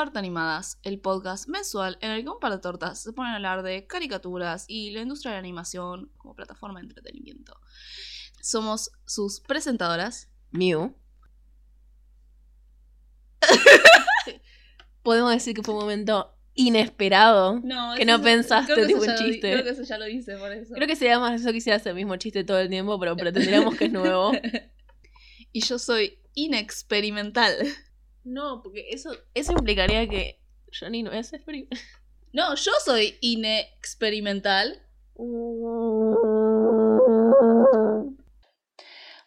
Torta Animadas, el podcast mensual en el que un par de tortas se ponen a hablar de caricaturas y la industria de la animación como plataforma de entretenimiento. Somos sus presentadoras. Mew. Podemos decir que fue un momento inesperado. que no pensaste tipo un chiste. creo que eso ya lo hice por eso. Creo que sería más eso que hiciera el mismo chiste todo el tiempo, pero pretenderíamos que es nuevo. y yo soy inexperimental. No, porque eso, eso implicaría que Johnny no es experimental. No, yo soy inexperimental.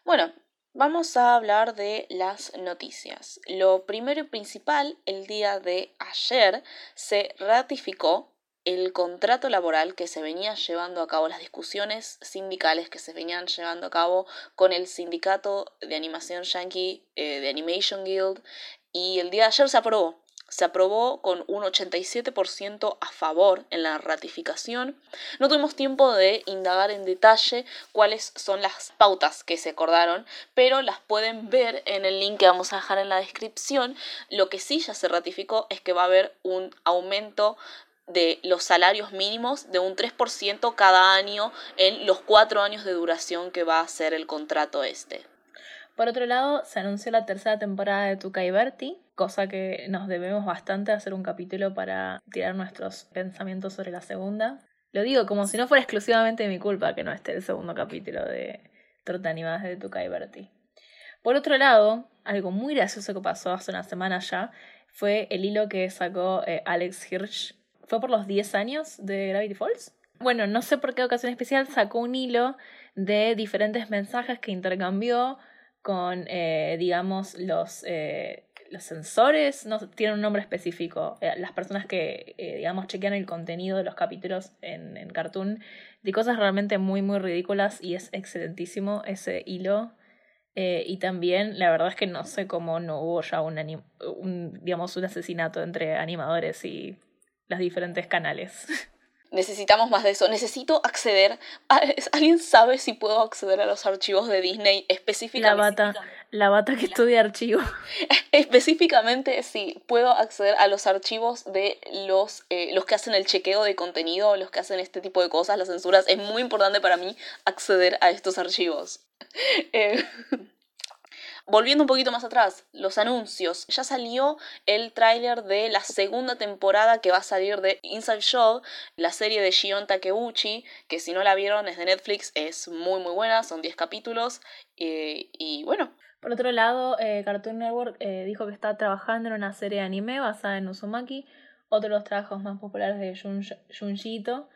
Bueno, vamos a hablar de las noticias. Lo primero y principal, el día de ayer se ratificó el contrato laboral que se venía llevando a cabo, las discusiones sindicales que se venían llevando a cabo con el sindicato de animación yankee, eh, de Animation Guild, y el día de ayer se aprobó. Se aprobó con un 87% a favor en la ratificación. No tuvimos tiempo de indagar en detalle cuáles son las pautas que se acordaron, pero las pueden ver en el link que vamos a dejar en la descripción. Lo que sí ya se ratificó es que va a haber un aumento de los salarios mínimos de un 3% cada año en los cuatro años de duración que va a ser el contrato este. Por otro lado, se anunció la tercera temporada de Tuca y Berti, cosa que nos debemos bastante hacer un capítulo para tirar nuestros pensamientos sobre la segunda. Lo digo como si no fuera exclusivamente mi culpa que no esté el segundo capítulo de Trota Animadas de Tuca y Berti. Por otro lado, algo muy gracioso que pasó hace una semana ya fue el hilo que sacó eh, Alex Hirsch. Fue por los 10 años de Gravity Falls. Bueno, no sé por qué ocasión especial sacó un hilo de diferentes mensajes que intercambió con, eh, digamos, los, eh, los sensores, no tienen un nombre específico, eh, las personas que, digamos, chequean el contenido de los capítulos en, en Cartoon, de cosas realmente muy, muy ridículas y es excelentísimo ese hilo. y también, la verdad es que no sé cómo no hubo ya un, un, digamos, un asesinato entre animadores y los diferentes canales. necesitamos más de eso. Necesito acceder. A, ¿Alguien sabe si puedo acceder a los archivos de Disney específicamente? La bata, la bata que estudia archivos. Específicamente, si puedo acceder a los archivos de los, eh, los que hacen el chequeo de contenido, los que hacen este tipo de cosas, las censuras. Es muy importante para mí acceder a estos archivos. Eh, Volviendo un poquito más atrás, los anuncios. Ya salió el tráiler de la segunda temporada que va a salir de Inside Show, la serie de Shion Takeuchi, que si no la vieron es de Netflix, es muy muy buena, son 10 capítulos eh, y bueno. Por otro lado, eh, Cartoon Network eh, dijo que está trabajando en una serie de anime basada en Uzumaki, otro de los trabajos más populares de Junjito,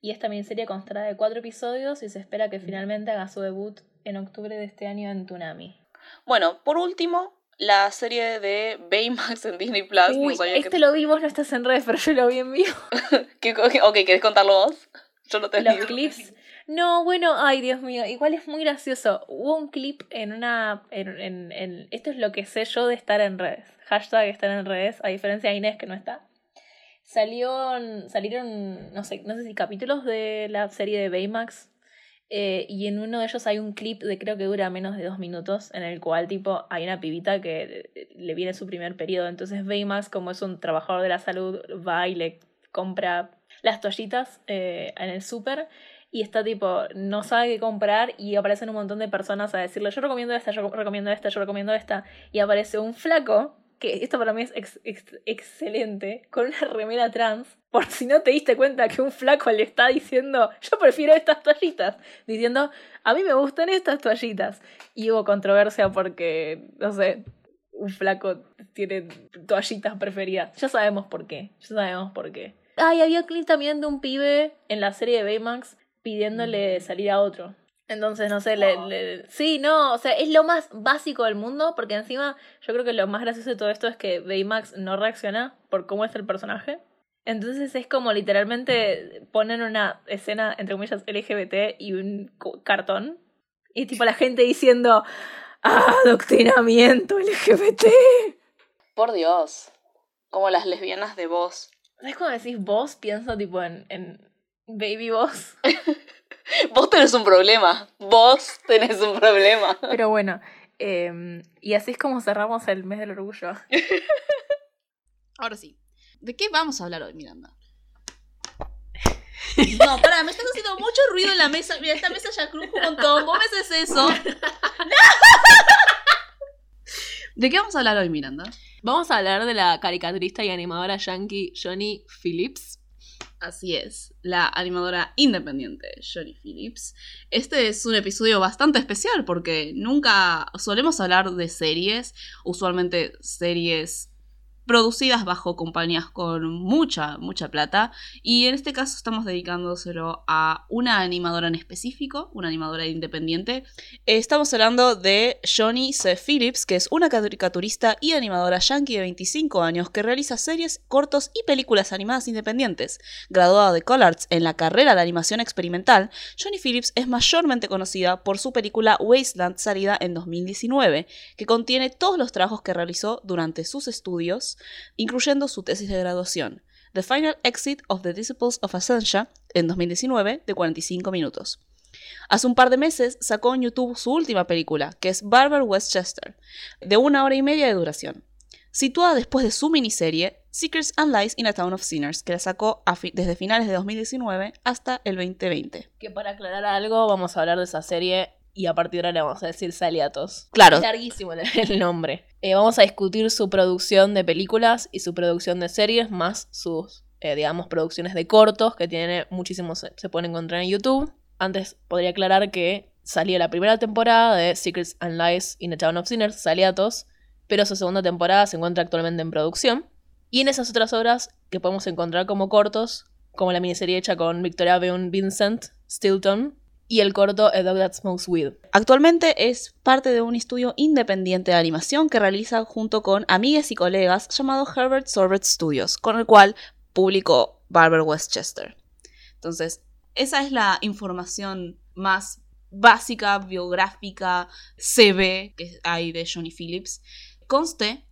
y esta miniserie constará de cuatro episodios y se espera que finalmente haga su debut en octubre de este año en Tunami. Bueno, por último, la serie de Baymax en Disney Plus. este lo vi, vos no estás en redes, pero yo lo vi en vivo. ok, ¿querés contarlo vos? Yo no te Los clips. No, bueno, ay Dios mío, igual es muy gracioso. Hubo un clip en una. En, en, esto es lo que sé yo de estar en redes. Hashtag estar en redes, a diferencia de Inés que no está. Salió, salieron, no sé, no sé si capítulos de la serie de Baymax eh, y en uno de ellos hay un clip de creo que dura menos de dos minutos, en el cual tipo hay una pibita que eh, le viene su primer periodo. Entonces Baymax, como es un trabajador de la salud, va y le compra las toallitas eh, en el súper y está tipo, no sabe qué comprar y aparecen un montón de personas a decirle, yo recomiendo esta, yo recomiendo esta, yo recomiendo esta. Y aparece un flaco que esto para mí es excelente, con una remera trans, por si no te diste cuenta que un flaco le está diciendo, yo prefiero estas toallitas, diciendo, a mí me gustan estas toallitas. Y hubo controversia porque, no sé, un flaco tiene toallitas preferidas. Ya sabemos por qué, ya sabemos por qué. Ah, y había clip también de un pibe en la serie de Baymax pidiéndole salir a otro. Entonces, no sé, le, sí, no, o sea, es lo más básico del mundo, porque encima yo creo que lo más gracioso de todo esto es que Baymax no reacciona por cómo es el personaje. Entonces es como literalmente ponen una escena, entre comillas, LGBT y un cartón. Y tipo la gente diciendo, adoctrinamiento LGBT. Por Dios, como las lesbianas de voz. ¿Sabes cuando decís vos? Pienso tipo en, en Baby Boss. Vos tenés un problema. Vos tenés un problema. Pero bueno, em, y así es como cerramos el mes del orgullo. Ahora sí. ¿De qué vamos a hablar hoy, Miranda? No, pará, me estás haciendo mucho ruido en la mesa. Mira, esta mesa ya crujo un montón. ¿Vos me haces eso? ¿De qué vamos a hablar hoy, Miranda? Vamos a hablar de la caricaturista y animadora yankee Johnny Phillips. Así es, la animadora independiente Johnny Phillips. Este es un episodio bastante especial porque nunca solemos hablar de series, usualmente series producidas bajo compañías con mucha, mucha plata. Y en este caso estamos dedicándoselo a una animadora en específico, una animadora independiente. Estamos hablando de Johnny C. Phillips, que es una caricaturista y animadora yankee de 25 años que realiza series, cortos y películas animadas independientes. Graduada de ColArts en la carrera de animación experimental, Johnny Phillips es mayormente conocida por su película Wasteland salida en 2019, que contiene todos los trabajos que realizó durante sus estudios incluyendo su tesis de graduación, The Final Exit of the Disciples of Ascension, en 2019, de 45 minutos. Hace un par de meses sacó en YouTube su última película, que es Barber Westchester, de una hora y media de duración, situada después de su miniserie Secrets and Lies in a Town of Sinners, que la sacó desde finales de 2019 hasta el 2020. Que para aclarar algo, vamos a hablar de esa serie y a partir de ahora le vamos a decir Saliatos. Claro. Es larguísimo el nombre. Eh, vamos a discutir su producción de películas y su producción de series, más sus, eh, digamos, producciones de cortos, que tiene muchísimos, se pueden encontrar en YouTube. Antes podría aclarar que salió la primera temporada de Secrets and Lies in the Town of Sinners, Saliatos, pero su segunda temporada se encuentra actualmente en producción. Y en esas otras obras que podemos encontrar como cortos, como la miniserie hecha con Victoria Beun Vincent Stilton, y el corto A Dog That Smokes Weed. Actualmente es parte de un estudio independiente de animación que realiza junto con amigas y colegas llamado Herbert Sorbert Studios, con el cual publicó Barber Westchester. Entonces, esa es la información más básica, biográfica, CV que hay de Johnny Phillips. Conste,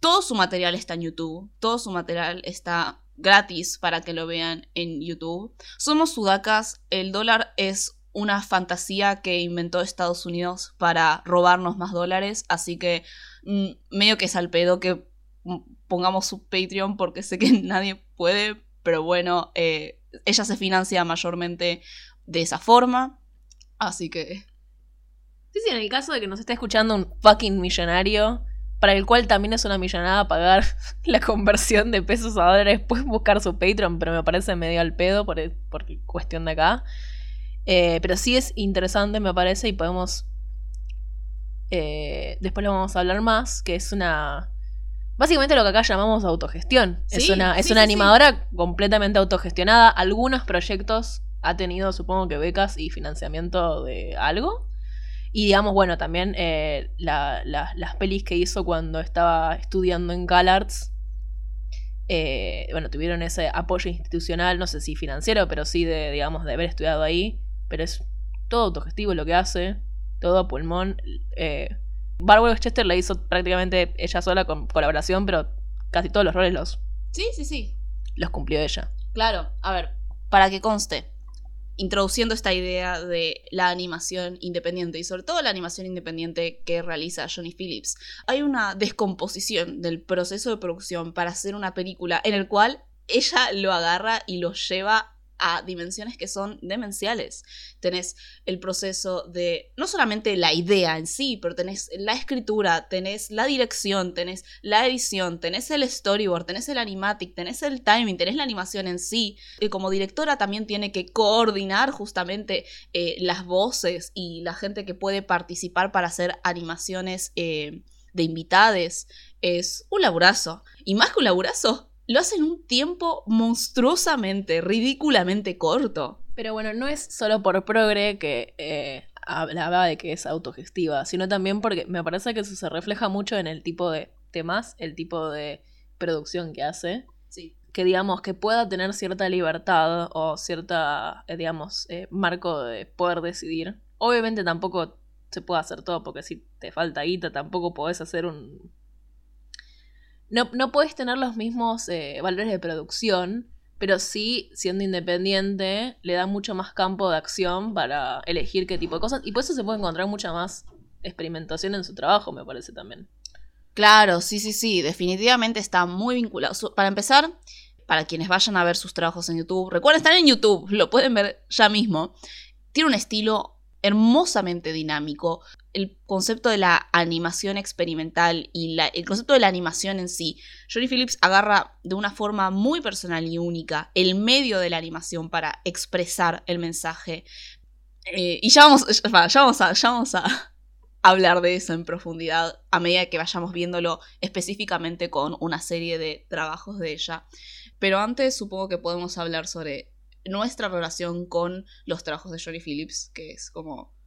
todo su material está en YouTube, todo su material está gratis para que lo vean en YouTube. Somos sudacas, el dólar es una fantasía que inventó Estados Unidos para robarnos más dólares, así que mm, medio que es al pedo que pongamos su Patreon porque sé que nadie puede, pero bueno, eh, ella se financia mayormente de esa forma, así que... Sí, sí, en el caso de que nos esté escuchando un fucking millonario, para el cual también es una millonada pagar la conversión de pesos a dólares, puedes buscar su Patreon, pero me parece medio al pedo por, por cuestión de acá. Eh, pero sí es interesante, me parece, y podemos. Eh, después lo vamos a hablar más, que es una. Básicamente lo que acá llamamos autogestión. es una, es una animadora completamente autogestionada. Algunos proyectos ha tenido, supongo que becas y financiamiento de algo. Y digamos, bueno, también eh, las pelis que hizo cuando estaba estudiando en CalArts. bueno, tuvieron ese apoyo institucional, no sé si financiero, pero sí de, digamos, de haber estudiado ahí pero es todo autogestivo lo que hace, todo a pulmón. Eh, Barbara Westchester la hizo prácticamente ella sola con colaboración, pero casi todos los roles los. Sí, sí, sí. Los cumplió ella. Claro, a ver, para que conste, introduciendo esta idea de la animación independiente y sobre todo la animación independiente que realiza Johnny Phillips, hay una descomposición del proceso de producción para hacer una película en el cual ella lo agarra y lo lleva a dimensiones que son demenciales. Tenés el proceso de no solamente la idea en sí, pero tenés la escritura, tenés la dirección, tenés la edición, tenés el storyboard, tenés el animatic, tenés el timing, tenés la animación en sí. Y como directora también tiene que coordinar justamente eh, las voces y la gente que puede participar para hacer animaciones eh, de invitades. Es un laburazo. Y más que un laburazo, lo hace en un tiempo monstruosamente, ridículamente corto. Pero bueno, no es solo por progre que eh, hablaba de que es autogestiva, sino también porque me parece que eso se refleja mucho en el tipo de temas, el tipo de producción que hace. Sí. Que digamos que pueda tener cierta libertad o cierta, eh, digamos, eh, marco de poder decidir. Obviamente tampoco se puede hacer todo, porque si te falta guita tampoco podés hacer un no, no puedes tener los mismos eh, valores de producción, pero sí, siendo independiente, le da mucho más campo de acción para elegir qué tipo de cosas. Y por eso se puede encontrar mucha más experimentación en su trabajo, me parece también. Claro, sí, sí, sí, definitivamente está muy vinculado. Para empezar, para quienes vayan a ver sus trabajos en YouTube, recuerden, están en YouTube, lo pueden ver ya mismo. Tiene un estilo hermosamente dinámico. El concepto de la animación experimental y la- el concepto de la animación en sí. Johnny Phillips agarra de una forma muy personal y única el medio de la animación para expresar el mensaje. Eh, y ya vamos, ya, vamos a, ya vamos a hablar de eso en profundidad a medida que vayamos viéndolo específicamente con una serie de trabajos de ella. Pero antes supongo que podemos hablar sobre nuestra relación con los trabajos de Johnny Phillips, que es como...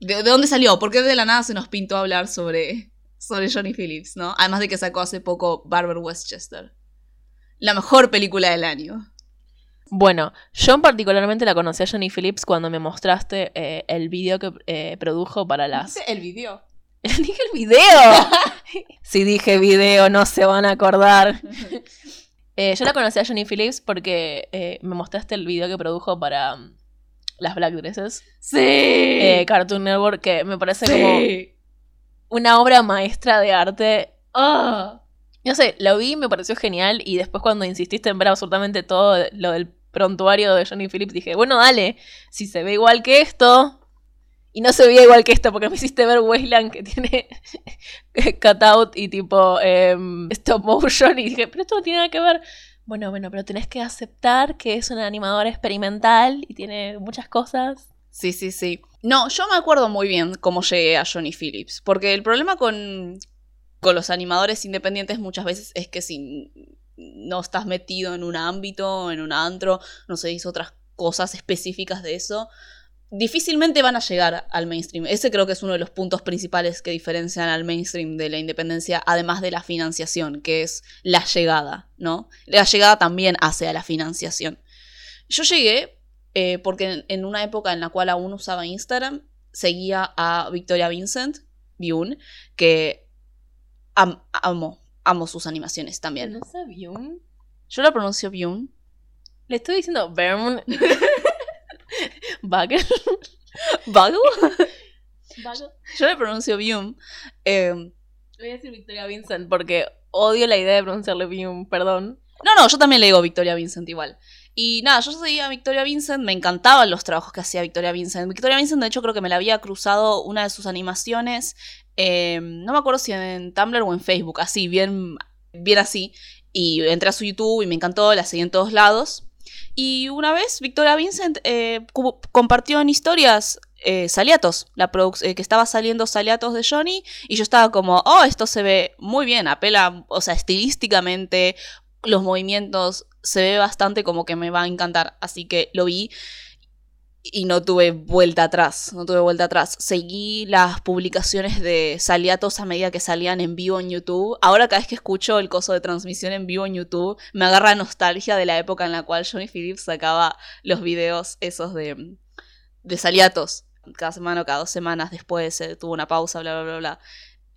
¿De, de dónde salió? ¿Por qué de la nada se nos pintó hablar sobre, sobre Johnny Phillips, no? Además de que sacó hace poco Barber Westchester. La mejor película del año. Bueno, yo particularmente la conocí a Johnny Phillips cuando me mostraste eh, el video que eh, produjo para las... El video. dije el video. si dije video, no se van a acordar. Eh, yo la conocí a Johnny Phillips porque eh, me mostraste el video que produjo para um, las Black Dresses. Sí. eh, Cartoon Network, que me parece como una obra maestra de arte. ¡Ah! No sé, lo vi, me pareció genial y después cuando insististe en ver absolutamente todo lo del prontuario de Johnny Phillips dije, bueno, dale, si se ve igual que esto... Y no se veía igual que esto porque me hiciste ver Wasteland que tiene cutout y tipo em, stop motion y dije, pero esto no tiene nada que ver. Bueno, bueno, pero tenés que aceptar que es una animadora experimental y tiene muchas cosas. Sí, sí, sí. No, yo me acuerdo muy bien cómo llegué a Johnny Phillips, porque el problema con, con los animadores independientes muchas veces es que si no estás metido en un ámbito, en un antro, no se hizo otras cosas específicas de eso, difícilmente van a llegar al mainstream. Ese creo que es uno de los puntos principales que diferencian al mainstream de la independencia, además de la financiación, que es la llegada, ¿no? La llegada también hace a la financiación. Yo llegué eh, porque en, una época en la cual aún usaba Instagram, seguía a Victoria Vincent, Byun, que am amo, amo sus animaciones también. ¿No Byun? Yo la pronuncio Byun. Le estoy diciendo Berm. Bagel. ¿Bagel? Bagel. Yo le pronuncio Byun. Eh, Voy a decir Victoria Vincent porque odio la idea de pronunciarle Byun, perdón. No, no, yo también le digo Victoria Vincent igual. Y nada, yo seguía a Victoria Vincent, me encantaban los trabajos que hacía Victoria Vincent. Victoria Vincent, de hecho, creo que me la había cruzado una de sus animaciones, eh, no me acuerdo si en Tumblr o en Facebook, así, bien, bien así. Y entré a su YouTube y me encantó, la seguí en todos lados. Y una vez Victoria Vincent eh, compartió en historias eh, Saliatos, la eh, que estaba saliendo Saliatos de Johnny, y yo estaba como, oh, esto se ve muy bien, apela, o sea, estilísticamente, los movimientos, se ve bastante como que me va a encantar, así que lo vi y no tuve vuelta atrás, no tuve vuelta atrás. Seguí las publicaciones de Saliatos a medida que salían en vivo en YouTube. Ahora cada vez que escucho el coso de transmisión en vivo en YouTube, me agarra nostalgia de la época en la cual Johnny Phillips sacaba los videos esos de, de Saliatos. Cada semana o cada dos semanas después eh, tuvo una pausa, bla, bla, bla, bla.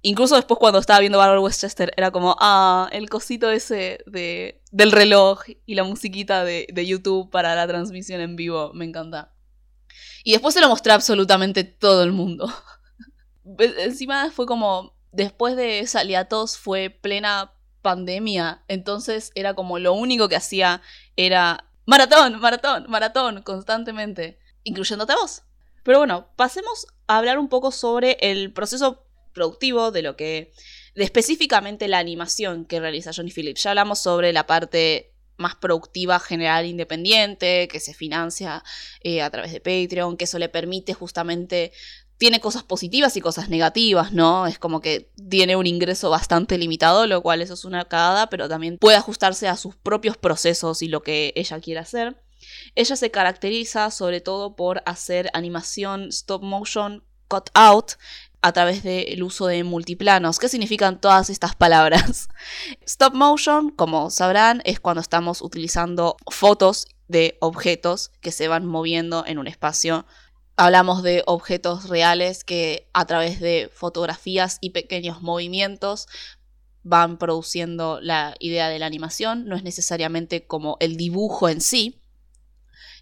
Incluso después cuando estaba viendo Barbara Westchester era como, ah, el cosito ese de, del reloj y la musiquita de, de YouTube para la transmisión en vivo, me encanta. Y después se lo mostré a absolutamente todo el mundo. Encima fue como, después de Saliatos fue plena pandemia, entonces era como lo único que hacía era maratón, maratón, maratón, constantemente, incluyéndote a vos. Pero bueno, pasemos a hablar un poco sobre el proceso productivo de lo que, de específicamente la animación que realiza Johnny Phillips. Ya hablamos sobre la parte más productiva general independiente, que se financia eh, a través de Patreon, que eso le permite justamente, tiene cosas positivas y cosas negativas, ¿no? Es como que tiene un ingreso bastante limitado, lo cual eso es una cagada, pero también puede ajustarse a sus propios procesos y lo que ella quiere hacer. Ella se caracteriza sobre todo por hacer animación stop motion cut out a través del uso de multiplanos. ¿Qué significan todas estas palabras? Stop motion, como sabrán, es cuando estamos utilizando fotos de objetos que se van moviendo en un espacio. Hablamos de objetos reales que a través de fotografías y pequeños movimientos van produciendo la idea de la animación, no es necesariamente como el dibujo en sí,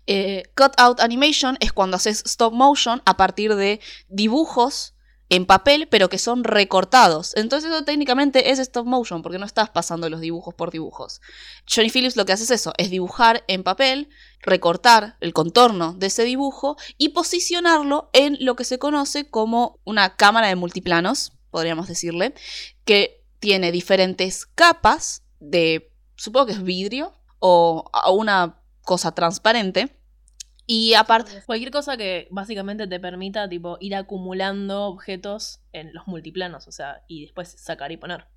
eh, cut out animation es cuando haces stop motion a partir de dibujos en papel, pero que son recortados. Entonces eso técnicamente es stop motion, porque no estás pasando los dibujos por dibujos. Johnny Phillips lo que hace es eso, es dibujar en papel, recortar el contorno de ese dibujo y posicionarlo en lo que se conoce como una cámara de multiplanos, podríamos decirle, que tiene diferentes capas de, supongo que es vidrio o una cosa transparente y aparte. Cualquier cosa que básicamente te permita, tipo, ir acumulando objetos en los multiplanos, o sea, y después sacar y poner.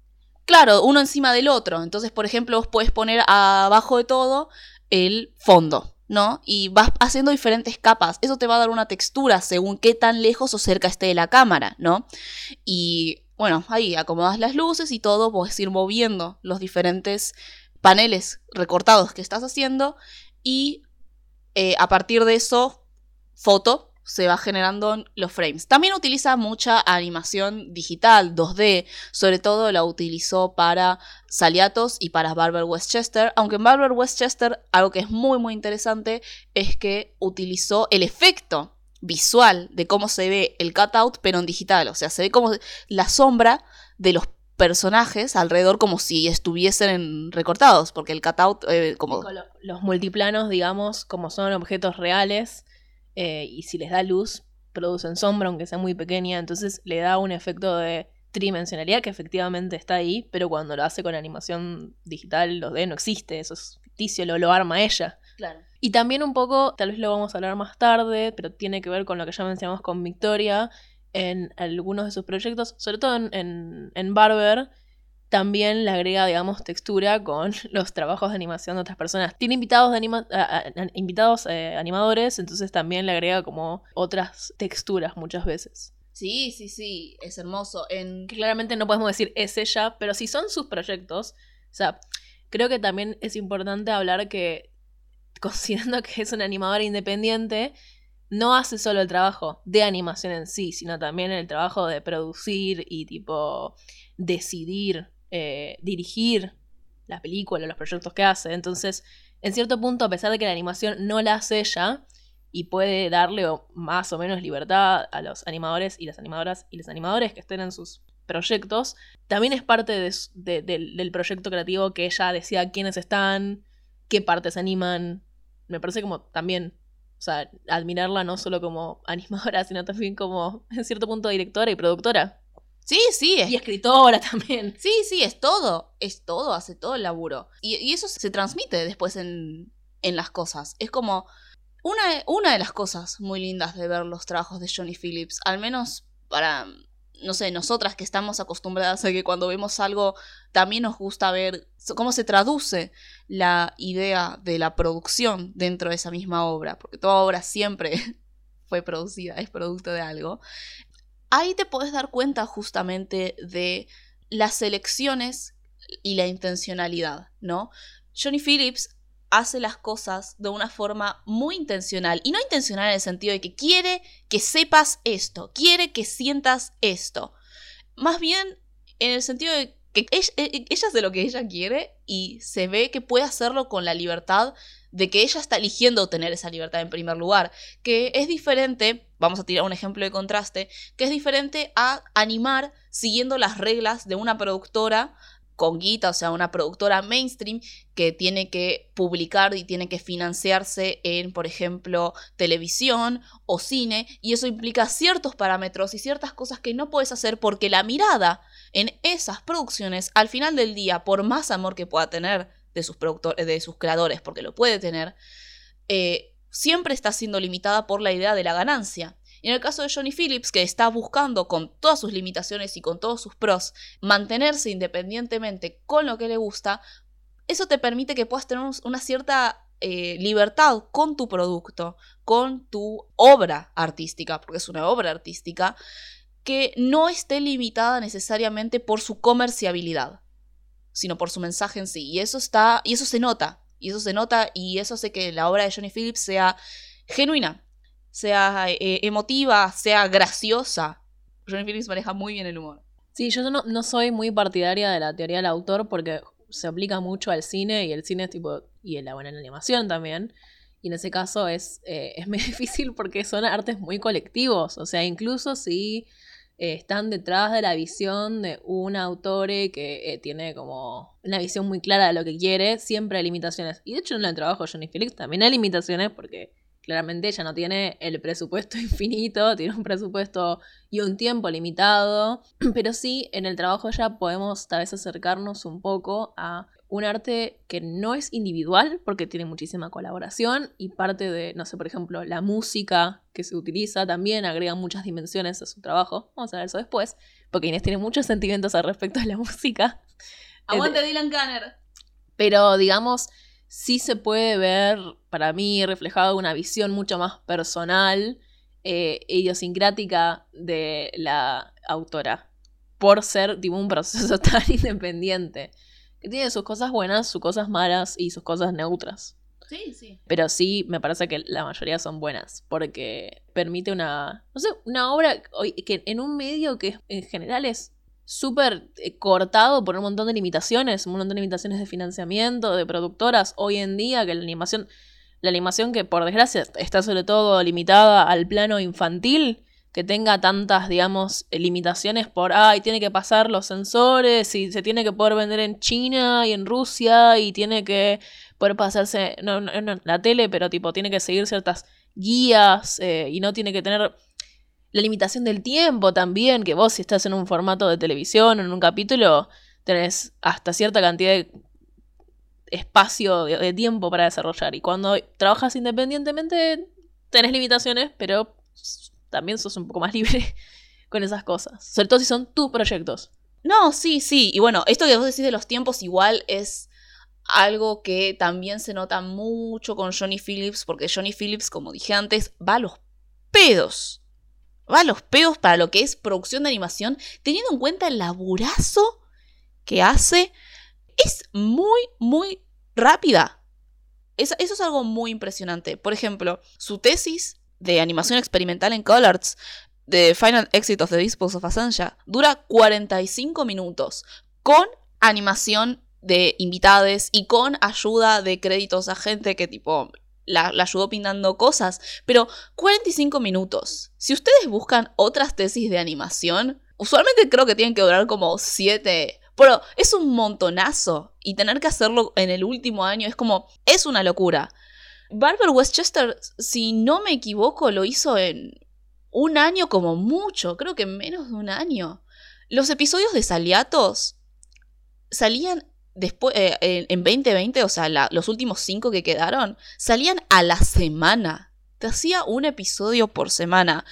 Claro, uno encima del otro. Entonces, por ejemplo, vos puedes poner abajo de todo el fondo, ¿no? Y vas haciendo diferentes capas. Eso te va a dar una textura según qué tan lejos o cerca esté de la cámara, ¿no? Y bueno, ahí acomodas las luces y todo, puedes ir moviendo los diferentes paneles recortados que estás haciendo y eh, a partir de eso, foto, se va generando los frames. También utiliza mucha animación digital, 2D, sobre todo la utilizó para Saliatos y para Barber Westchester, aunque en Barber Westchester algo que es muy muy interesante es que utilizó el efecto visual de cómo se ve el cutout pero en digital, o sea, se ve como la sombra de los personajes alrededor como si estuviesen recortados, porque el cutout, eh, como... Los multiplanos, digamos, como son objetos reales, eh, y si les da luz, producen sombra, aunque sea muy pequeña, entonces le da un efecto de tridimensionalidad que efectivamente está ahí, pero cuando lo hace con animación digital, los d no existe, eso es ficticio, lo, lo arma ella. Claro. Y también un poco, tal vez lo vamos a hablar más tarde, pero tiene que ver con lo que ya mencionamos con Victoria, en algunos de sus proyectos, sobre todo en, en, Barber, también le agrega, digamos, textura con los trabajos de animación de otras personas. Tiene invitados, de invitados eh, animadores, entonces también le agrega como otras texturas muchas veces. Sí, sí, sí, es hermoso. En... Claramente no podemos decir es ella, pero si son sus proyectos, o sea, creo que también es importante hablar que, considerando que es una animadora independiente, no hace solo el trabajo de animación en sí, sino también el trabajo de producir y tipo decidir, eh, dirigir la película, los proyectos que hace. Entonces, en cierto punto, a pesar de que la animación no la hace ella y puede darle más o menos libertad a los animadores y las animadoras y los animadores que estén en sus proyectos, también es parte del proyecto creativo que ella decida quiénes están, qué partes animan. Me parece como también o sea, admirarla no solo como animadora, sino también como, en cierto punto, directora y productora. Sí, sí. Y escritora también. Sí, sí, es todo. Es todo, hace todo el laburo. Y, eso se transmite después en, en las cosas. Es como una, una de las cosas muy lindas de ver los trabajos de Johnny Phillips, al menos para no sé, nosotras que estamos acostumbradas a que cuando vemos algo también nos gusta ver cómo se traduce la idea de la producción dentro de esa misma obra, porque toda obra siempre fue producida, es producto de algo. Ahí te puedes dar cuenta justamente de las elecciones y la intencionalidad, ¿no? Johnny Phillips hace las cosas de una forma muy intencional. Y no intencional en el sentido de que quiere que sepas esto, quiere que sientas esto. Más bien en el sentido de que ella, e, ella hace lo que ella quiere y se ve que puede hacerlo con la libertad de que ella está eligiendo tener esa libertad en primer lugar, que es diferente, vamos a tirar un ejemplo de contraste, que es diferente a animar siguiendo las reglas de una productora con guita, o sea, una productora mainstream que tiene que publicar y tiene que financiarse en, por ejemplo, televisión o cine, y eso implica ciertos parámetros y ciertas cosas que no puedes hacer porque la mirada en esas producciones, al final del día, por más amor que pueda tener de sus, productores, de sus creadores, porque lo puede tener, eh, siempre está siendo limitada por la idea de la ganancia. Y en el caso de Johnny Phillips, que está buscando con todas sus limitaciones y con todos sus pros mantenerse independientemente con lo que le gusta, eso te permite que puedas tener una cierta eh, libertad con tu producto, con tu obra artística, porque es una obra artística, que no esté limitada necesariamente por su comerciabilidad, sino por su mensaje en sí. Y eso está, y eso se nota, y eso se nota, y eso hace que la obra de Johnny Phillips sea genuina, sea eh, emotiva, sea graciosa. Johnny Phillips maneja muy bien el humor. Sí, yo no, no, soy muy partidaria de la teoría del autor porque se aplica mucho al cine y el cine es tipo. y la buena animación también. Y en ese caso es, eh, es muy difícil porque son artes muy colectivos. O sea, incluso si eh, están detrás de la visión de un autor que tiene como una visión muy clara de lo que quiere, siempre hay limitaciones. Y de hecho en el trabajo de Johnny Felix también hay limitaciones porque claramente ella no tiene el presupuesto infinito, tiene un presupuesto y un tiempo limitado, pero sí en el trabajo ya podemos tal vez acercarnos un poco a un arte que no es individual porque tiene muchísima colaboración y parte de, no sé, por ejemplo, la música que se utiliza también agrega muchas dimensiones a su trabajo. Vamos a ver eso después, porque Inés tiene muchos sentimientos al respecto de la música. Aguante Dylan Canner. Pero digamos, sí se puede ver, para mí, reflejado una visión mucho más personal, eh, idiosincrática de la autora, por ser tipo, un proceso tan independiente que tiene sus cosas buenas, sus cosas malas y sus cosas neutras. Sí, sí. Pero sí, me parece que la mayoría son buenas, porque permite una, no sé, una obra que en un medio que en general es súper eh, cortado por un montón de limitaciones, un montón de limitaciones de financiamiento, de productoras, hoy en día que la animación, la animación que por desgracia está sobre todo limitada al plano infantil, que tenga tantas, digamos, limitaciones por, ay, tiene que pasar los sensores y se tiene que poder vender en China y en Rusia y tiene que poder pasarse, no, no, no la tele, pero tipo, tiene que seguir ciertas guías eh, y no tiene que tener la limitación del tiempo también, que vos si estás en un formato de televisión o en un capítulo, tenés hasta cierta cantidad de espacio de tiempo para desarrollar. Y cuando trabajas independientemente, tenés limitaciones, pero también sos un poco más libre con esas cosas. Sobre todo si son tus proyectos. No, sí, sí. Y bueno, esto que vos decís de los tiempos igual es algo que también se nota mucho con Johnny Phillips, porque Johnny Phillips, como dije antes, va a los pedos. Va a los pedos para lo que es producción de animación, teniendo en cuenta el laburazo que hace. Es muy, muy rápida. eso es algo muy impresionante. Por ejemplo, su tesis de animación experimental en ColArts de Final Exit of the Dispos of Asanja dura 45 minutos con animación de invitades y con ayuda de créditos a gente que tipo la, ayudó pintando cosas, pero 45 minutos. Si ustedes buscan otras tesis de animación, usualmente creo que tienen que durar como 7, pero es un montonazo y tener que hacerlo en el último año es como, es una locura. Barbara Westchester, si no me equivoco, lo hizo en un año como mucho, creo que menos de un año. Los episodios de Saliatos salían después eh, en 2020, o sea, los últimos cinco que quedaron, salían a la semana. Te hacía un episodio por semana.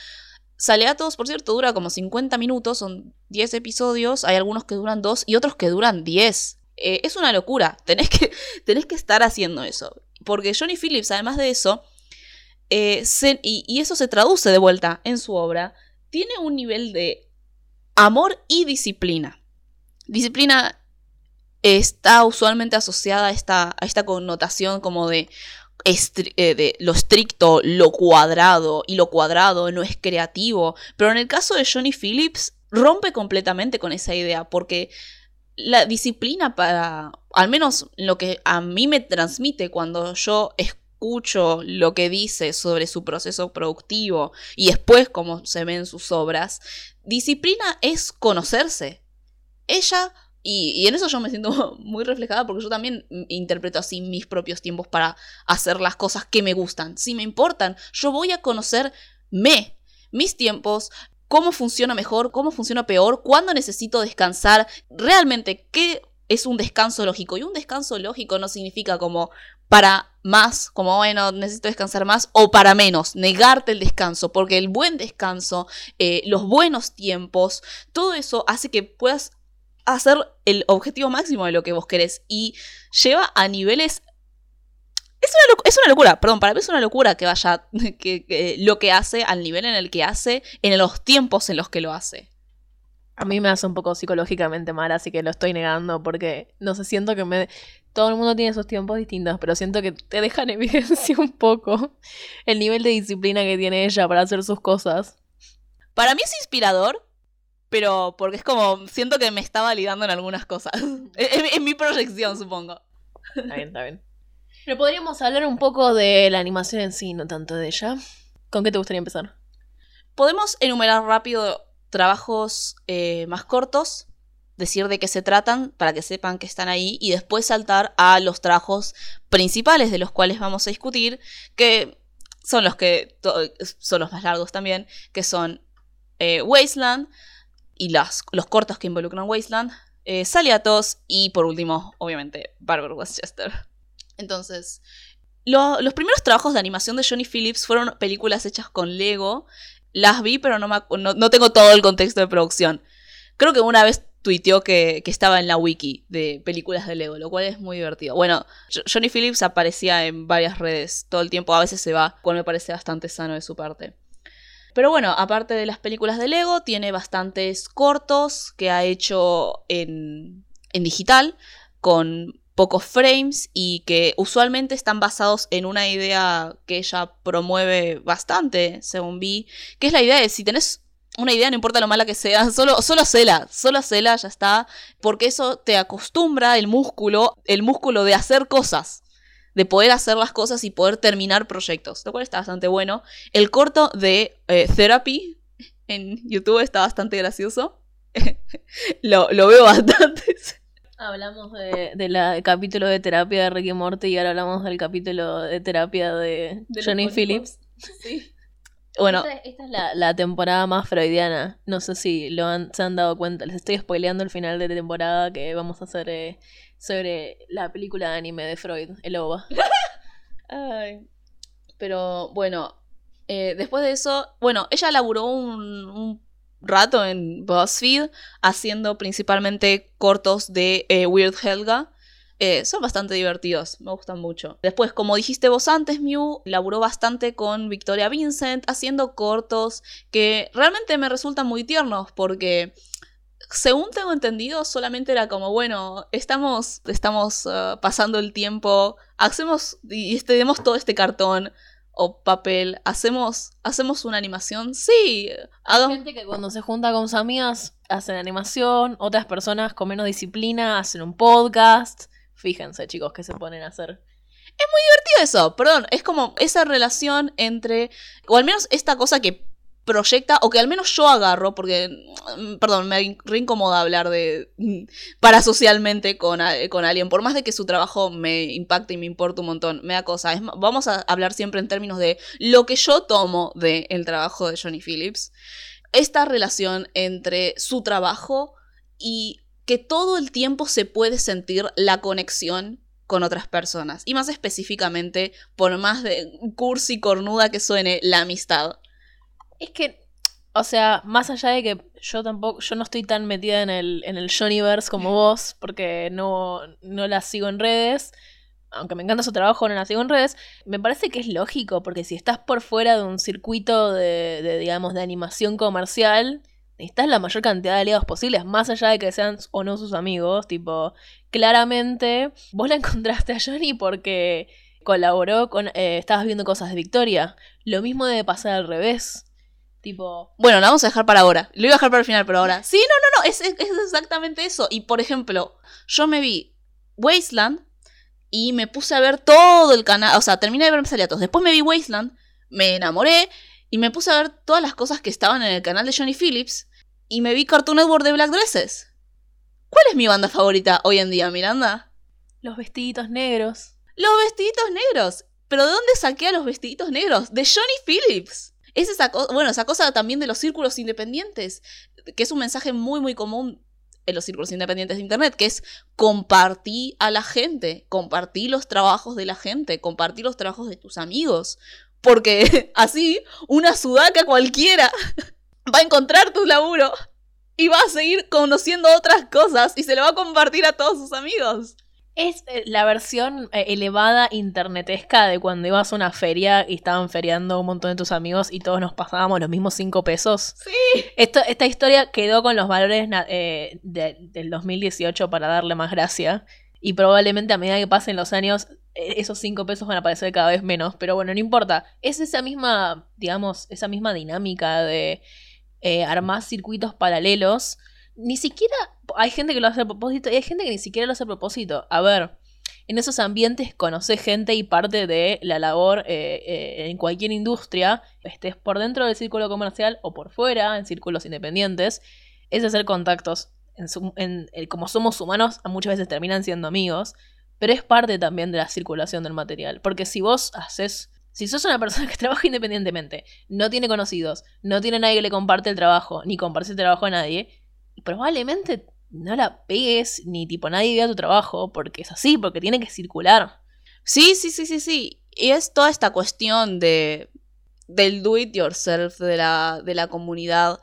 Saliatos, por cierto, dura como 50 minutos, son 10 episodios, hay algunos que duran 2 y otros que duran 10. Eh, es una locura, tenés que, tenés que estar haciendo eso porque Johnny Phillips, además de eso, eh, y, eso se traduce de vuelta en su obra, tiene un nivel de amor y disciplina. Disciplina está usualmente asociada a esta, a esta connotación como de, eh, de, lo estricto, lo cuadrado, y lo cuadrado no es creativo, pero en el caso de Johnny Phillips rompe completamente con esa idea, porque la disciplina para, al menos lo que a mí me transmite cuando yo escucho lo que dice sobre su proceso productivo y después cómo se ven sus obras, disciplina es conocerse. Ella, y, en eso yo me siento muy reflejada porque yo también interpreto así mis propios tiempos para hacer las cosas que me gustan. Si me importan, yo voy a conocerme, mis tiempos, cómo funciona mejor, cómo funciona peor, cuándo necesito descansar, realmente qué es un descanso lógico. Y un descanso lógico no significa como para más, como bueno, necesito descansar más, o para menos, negarte el descanso, porque el buen descanso, eh, los buenos tiempos, todo eso hace que puedas hacer el objetivo máximo de lo que vos querés y lleva a niveles es una, es una, locura, perdón, para mí es una locura que vaya que, lo que hace al nivel en el que hace, en los tiempos en los que lo hace. A mí me hace un poco psicológicamente mal, así que lo estoy negando porque no sé, siento que me... Todo el mundo tiene sus tiempos distintos, pero siento que te deja en evidencia un poco el nivel de disciplina que tiene ella para hacer sus cosas. Para mí es inspirador, pero porque es como, siento que me está validando en algunas cosas. en mi proyección, supongo. Está bien, está bien. Pero podríamos hablar un poco de la animación en sí, no tanto de ella. ¿Con qué te gustaría empezar? Podemos enumerar rápido trabajos eh, más cortos, decir de qué se tratan para que sepan que están ahí y después saltar a los trabajos principales de los cuales vamos a discutir, que son los que son los más largos también, que son eh, Wasteland y las, los cortos que involucran Wasteland, eh, Saliatos y por último, obviamente, Barbara Westchester. Entonces, los primeros trabajos de animación de Johnny Phillips fueron películas hechas con Lego. Las vi, pero no, no, tengo todo el contexto de producción. Creo que una vez tuiteó que, que, estaba en la wiki de películas de Lego, lo cual es muy divertido. Bueno, Johnny Phillips aparecía en varias redes todo el tiempo, a veces se va, cual me parece bastante sano de su parte. Pero bueno, aparte de las películas de Lego, tiene bastantes cortos que ha hecho en, en digital, con pocos frames y que usualmente están basados en una idea que ella promueve bastante, según vi, que es la idea de si tenés una idea, no importa lo mala que sea, solo, solo solo hacela, ya está, porque eso te acostumbra el músculo, el músculo de hacer cosas, de poder hacer las cosas y poder terminar proyectos, lo cual está bastante bueno. El corto de eh, Therapy en YouTube está bastante gracioso, lo, lo veo bastante. Hablamos de, del capítulo de terapia de Ricky Morty y ahora hablamos del capítulo de terapia de, Johnny Phillips. Sí. Bueno. Esta, es la, temporada más freudiana. No sé si lo han, se han dado cuenta. Les estoy spoileando el final de temporada que vamos a hacer eh, sobre la película de anime de Freud, el OVA. Ay. Pero bueno, eh, después de eso, bueno, ella laburó un rato en BuzzFeed haciendo principalmente cortos de eh, Weird Helga. Eh, son bastante divertidos, me gustan mucho. Después, como dijiste vos antes, Mew, laburó bastante con Victoria Vincent haciendo cortos que realmente me resultan muy tiernos porque según tengo entendido, solamente era como, bueno, estamos, estamos uh, pasando el tiempo, hacemos y tenemos todo este cartón, o papel, ¿hacemos, ¿hacemos una animación? Sí. Hay gente que cuando se junta con sus amigas hacen animación, otras personas con menos disciplina hacen un podcast. Fíjense, chicos, qué se ponen a hacer. Es muy divertido eso, perdón, es como esa relación entre, o al menos esta cosa que proyecta, o que al menos yo agarro, porque, mm, perdón, me reincomoda hablar de mm, parasocialmente con, con alguien, por más de que su trabajo me impacte y me importa un montón, me da cosa. Vamos a hablar siempre en términos de lo que yo tomo del trabajo de Johnny Phillips. Esta relación entre su trabajo y que todo el tiempo se puede sentir la conexión con otras personas. Y más específicamente, por más de cursi cornuda que suene, la amistad. Es que, o sea, más allá de que yo tampoco, yo no estoy tan metida en el, en el Johnnyverse como vos, porque no, no la sigo en redes, aunque me encanta su trabajo, no la sigo en redes, me parece que es lógico, porque si estás por fuera de un circuito de, de digamos, de animación comercial, necesitas la mayor cantidad de aliados posibles, más allá de que sean o no sus amigos, tipo, claramente vos la encontraste a Johnny porque colaboró con, eh, estabas viendo cosas de Victoria, lo mismo debe pasar al revés. Tipo. Bueno, lo vamos a dejar para ahora. Lo iba a dejar para el final, pero ahora. Sí, no, no, no. Es, exactamente eso. Y por ejemplo, yo me vi Wasteland y me puse a ver todo el canal. O sea, terminé de ver Saliatos. Después me vi Wasteland, me enamoré y me puse a ver todas las cosas que estaban en el canal de Johnny Phillips y me vi Cartoon Network de Black Dresses. ¿Cuál es mi banda favorita hoy en día, Miranda? Los vestiditos negros. Los vestiditos negros. ¿Pero de dónde saqué a los vestiditos negros? De Johnny Phillips. Es esa cosa, bueno, esa cosa también de los círculos independientes, que es un mensaje muy, muy común en los círculos independientes de Internet, que es compartir a la gente, compartir los trabajos de la gente, compartir los trabajos de tus amigos, porque así una sudaca cualquiera va a encontrar tu laburo y va a seguir conociendo otras cosas y se lo va a compartir a todos sus amigos. Es eh, la versión eh, elevada internetesca de cuando ibas a una feria y estaban feriando un montón de tus amigos y todos nos pasábamos los mismos cinco pesos. Sí. esta historia quedó con los valores eh, del 2018 para darle más gracia. Y probablemente a medida que pasen los años, esos cinco pesos van a aparecer cada vez menos. Pero bueno, no importa. Es esa misma, digamos, esa misma dinámica de armar circuitos paralelos ni siquiera hay gente que lo hace a propósito y hay gente que ni siquiera lo hace a propósito. A ver, en esos ambientes conoces gente y parte de la labor eh, eh, en cualquier industria, estés por dentro del círculo comercial o por fuera, en círculos independientes, es hacer contactos. En, en, como somos humanos, muchas veces terminan siendo amigos, pero es parte también de la circulación del material. Porque si vos haces si sos una persona que trabaja independientemente, no tiene conocidos, no tiene nadie que le comparte el trabajo, ni comparte el trabajo a nadie, probablemente no la pegues, ni tipo nadie vea tu trabajo, porque es así, porque tiene que circular. Sí, sí, sí, sí, sí. Y es toda esta cuestión de del do it yourself de la, de la comunidad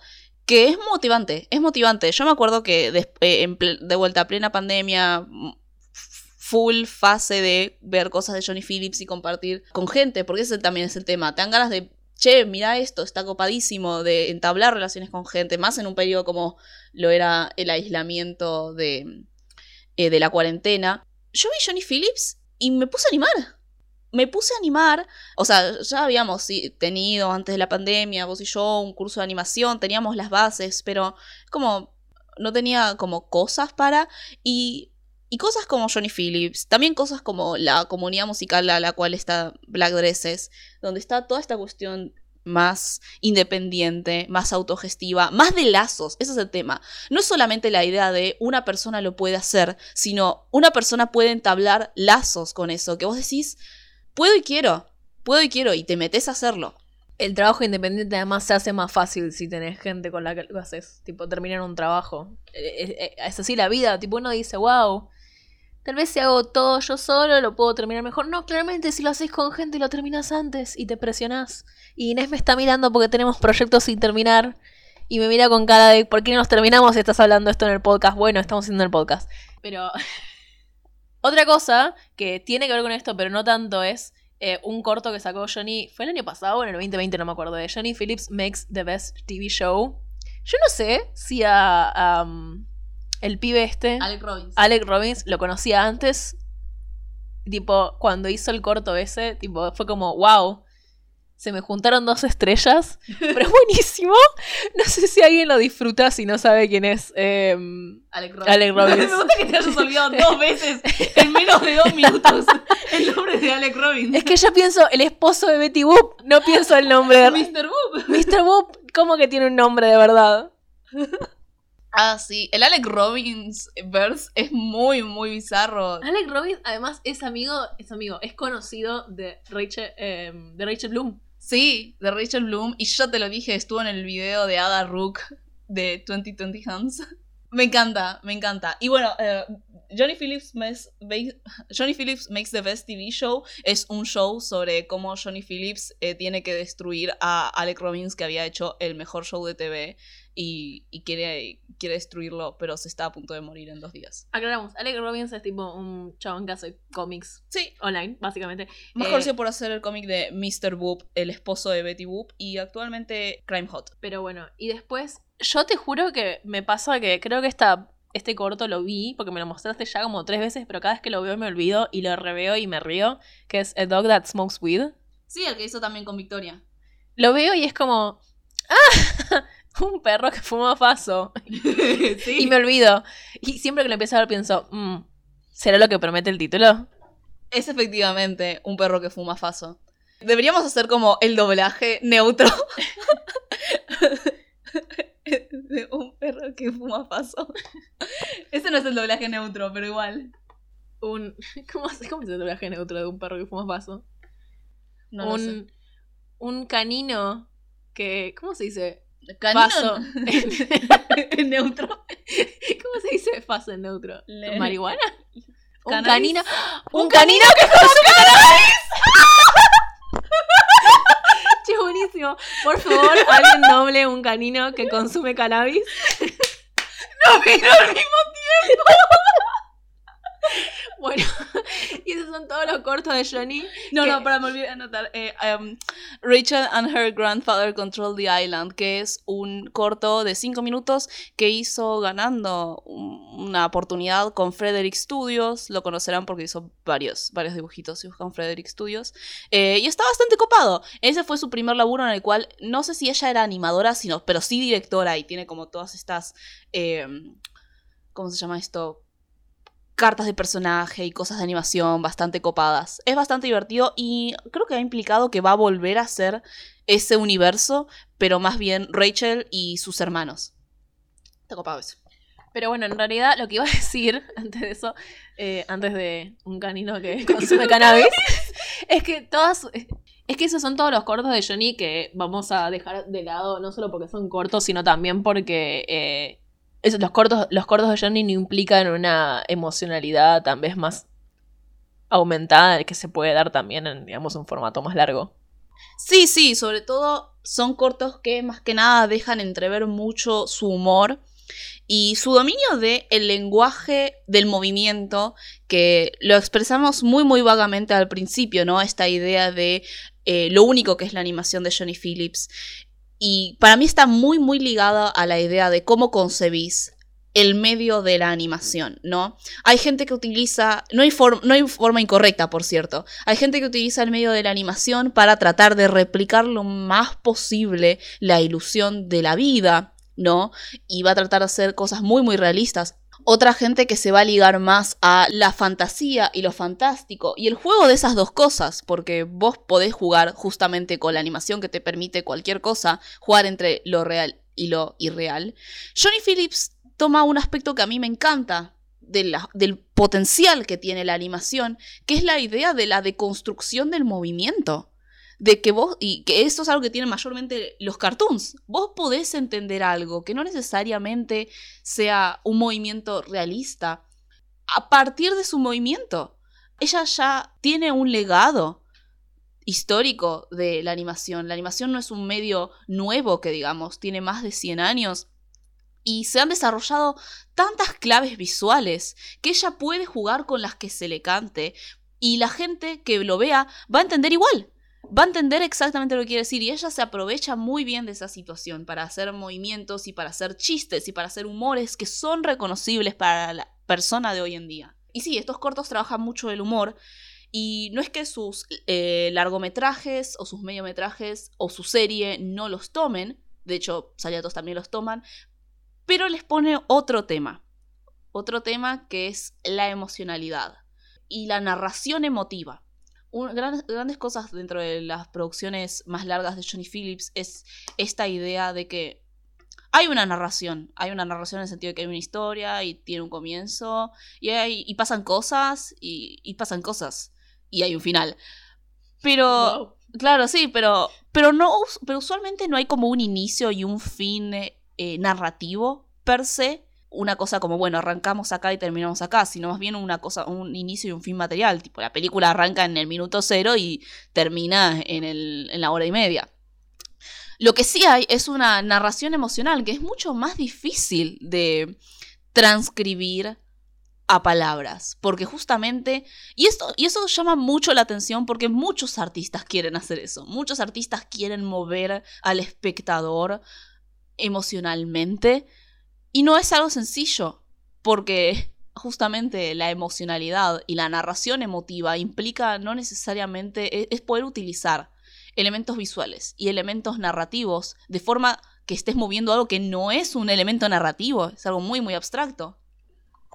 que es motivante, es motivante. Yo me acuerdo que de, eh, de vuelta a plena pandemia, full fase de ver cosas de Johnny Phillips y compartir con gente, porque ese también es el tema. Te dan ganas de, che, mira esto, está copadísimo, de entablar relaciones con gente, más en un periodo como lo era el aislamiento de, eh, de la cuarentena. Yo vi Johnny Phillips y me puse a animar. Me puse a animar, o sea, ya habíamos tenido antes de la pandemia, vos y yo, un curso de animación, teníamos las bases, pero como no tenía como cosas para y y cosas como Johnny Phillips, también cosas como la comunidad musical a la cual está Black Dresses, donde está toda esta cuestión más independiente, más autogestiva, más de lazos, ese es el tema. No es solamente la idea de una persona lo puede hacer, sino una persona puede entablar lazos con eso, que vos decís, puedo y quiero, puedo y quiero, y te metes a hacerlo. El trabajo independiente además se hace más fácil si tenés gente con la que lo haces, tipo terminar un trabajo. Eh, eh, eh, es, así la vida, tipo uno dice, wow, Tal vez si hago todo yo solo lo puedo terminar mejor. No, claramente si lo haces con gente lo terminas antes y te presionás. Y Inés me está mirando porque tenemos proyectos sin terminar. Y me mira con cara de ¿por qué no nos terminamos si estás hablando esto en el podcast? Bueno, estamos haciendo el podcast. Pero otra cosa que tiene que ver con esto, pero no tanto, es eh, un corto que sacó Johnny. Fue el año pasado, en el 2020, no me acuerdo. De Johnny Phillips Makes the Best TV Show. Yo no sé si a el pibe este, Alec Robbins. Alec Robbins, lo conocía antes. Tipo, cuando hizo el corto ese, tipo, fue como, wow, se me juntaron dos estrellas, pero es buenísimo. No sé si alguien lo disfruta si no sabe quién es em, Alec Robbins. Alec Robbins. me gusta que te hayas olvidado dos veces en menos de dos minutos el nombre de Alec Robbins. Es que yo pienso el esposo de Betty Boop, no pienso el nombre de... Mr. Boop. Mr. Boop, ¿cómo que tiene un nombre de verdad? Ah, sí. El Alec Robbins verse es muy, muy bizarro. Alec Robbins, además, es amigo, es amigo, es conocido de Rachel, em, de Rachel Bloom. Sí, de Rachel Bloom. Y yo te lo dije, estuvo en el video de Ada Rook de 2020 Hands. me encanta, me encanta. Y bueno, eh, Johnny, Phillips makes, Johnny Phillips Makes the Best TV Show es un show sobre cómo Johnny Phillips eh, tiene que destruir a Alec Robbins, que había hecho el mejor show de TV y, quiere, quiere destruirlo, pero se está a punto de morir en dos días. Aclaramos, Alec Robbins es tipo un chabón que hace cómics sí. online, básicamente. Más conocido eh, por hacer el cómic de Mr. Boop, el esposo de Betty Boop, y actualmente Crime Hot. Pero bueno, y después, yo te juro que me pasa que creo que esta, este corto lo vi, porque me lo mostraste ya como tres veces, pero cada vez que lo veo me olvido y lo reveo y me río, que es A Dog That Smokes Weed. Sí, el que hizo también con Victoria. Lo veo y es como... ¡Ah! un perro que fuma faso. Y me olvido. Y siempre que lo empiezo a ver pienso, mm, ¿será lo que promete el título? Es efectivamente un perro que fuma faso. Deberíamos hacer como el doblaje neutro. de un perro que fuma faso. Ese no es el doblaje neutro, pero igual. Un. ¿Cómo, cómo es el doblaje neutro de un perro que fuma faso? No un, sé. un canino que. ¿Cómo se dice? Canino en neutro. ¿Cómo se dice faso en neutro? ¿Marihuana? Un canino. Un, canino, que consume cannabis. che, buenísimo. Por favor, alguien noble un canino que consume cannabis. No, pero al mismo tiempo. Bueno, y esos son todos los cortos de Johnny. No, no, para me olvidé de anotar. Eh, um, Rachel and her grandfather control the island, que es un corto de 5 minutos que hizo ganando una oportunidad con Frederick Studios. Lo conocerán porque hizo varios, varios dibujitos con Frederick Studios. Eh, y está bastante copado. Ese fue su primer laburo en el cual no sé si ella era animadora, sino, pero sí directora y tiene como todas estas. Eh, ¿Cómo se llama esto? Cartas de personaje y cosas de animación bastante copadas. Es bastante divertido y creo que ha implicado que va a volver a ser ese universo, pero más bien Rachel y sus hermanos. Está copado eso. Pero bueno, en realidad lo que iba a decir antes de eso, eh, antes de un canino que consume cannabis, es que todas. Es que esos son todos los cortos de Johnny que vamos a dejar de lado, no solo porque son cortos, sino también porque eh, los, cortos, los cortos de Johnny no implican una emocionalidad tal vez más aumentada que se puede dar también en, un formato más largo. Sí, sí, sobre todo son cortos que más que nada dejan entrever mucho su humor y su dominio del el lenguaje del movimiento, que lo expresamos muy muy vagamente al principio, ¿no? Esta idea de eh, lo único que es la animación de Johnny Phillips. Y para mí está muy muy ligada a la idea de cómo concebís el medio de la animación, ¿no? Hay gente que utiliza, no hay, no hay, forma incorrecta, por cierto, hay gente que utiliza el medio de la animación para tratar de replicar lo más posible la ilusión de la vida, ¿no? Y va a tratar de hacer cosas muy, muy realistas. Otra gente que se va a ligar más a la fantasía y lo fantástico y el juego de esas dos cosas, porque vos podés jugar justamente con la animación que te permite cualquier cosa, jugar entre lo real y lo irreal. Johnny Phillips toma un aspecto que a mí me encanta del potencial que tiene la animación, que es la idea de la deconstrucción del movimiento de que vos, y que esto es algo que tienen mayormente los cartoons, vos podés entender algo que no necesariamente sea un movimiento realista a partir de su movimiento. Ella ya tiene un legado histórico de la animación. La animación no es un medio nuevo que digamos, tiene más de 100 años. Y se han desarrollado tantas claves visuales que ella puede jugar con las que se le cante. Y la gente que lo vea va a entender igual va a entender exactamente lo que quiere decir y ella se aprovecha muy bien de esa situación para hacer movimientos y para hacer chistes y para hacer humores que son reconocibles para la persona de hoy en día. Y sí, estos cortos trabajan mucho el humor y no es que sus eh, largometrajes o sus mediometrajes o su serie no los tomen, de hecho Saliatos también los toman, pero les pone otro tema, otro tema que es la emocionalidad y la narración emotiva grandes, cosas dentro de las producciones más largas de Johnny Phillips es esta idea de que hay una narración, hay una narración en el sentido de que hay una historia y tiene un comienzo y, hay, y pasan cosas y, pasan cosas y hay un final. Pero, claro, sí, pero, pero, no, pero usualmente no hay como un inicio y un fin eh, narrativo per se una cosa como, bueno, arrancamos acá y terminamos acá, sino más bien una cosa, un inicio y un fin material. Tipo, la película arranca en el minuto cero y termina en, el, en la hora y media. Lo que sí hay es una narración emocional que es mucho más difícil de transcribir a palabras, porque justamente, y, esto, y eso llama mucho la atención porque muchos artistas quieren hacer eso, muchos artistas quieren mover al espectador emocionalmente y no es algo sencillo, porque justamente la emocionalidad y la narración emotiva implica no necesariamente e, es poder utilizar elementos visuales y elementos narrativos de forma que estés moviendo algo que no es un elemento narrativo, es algo muy muy abstracto.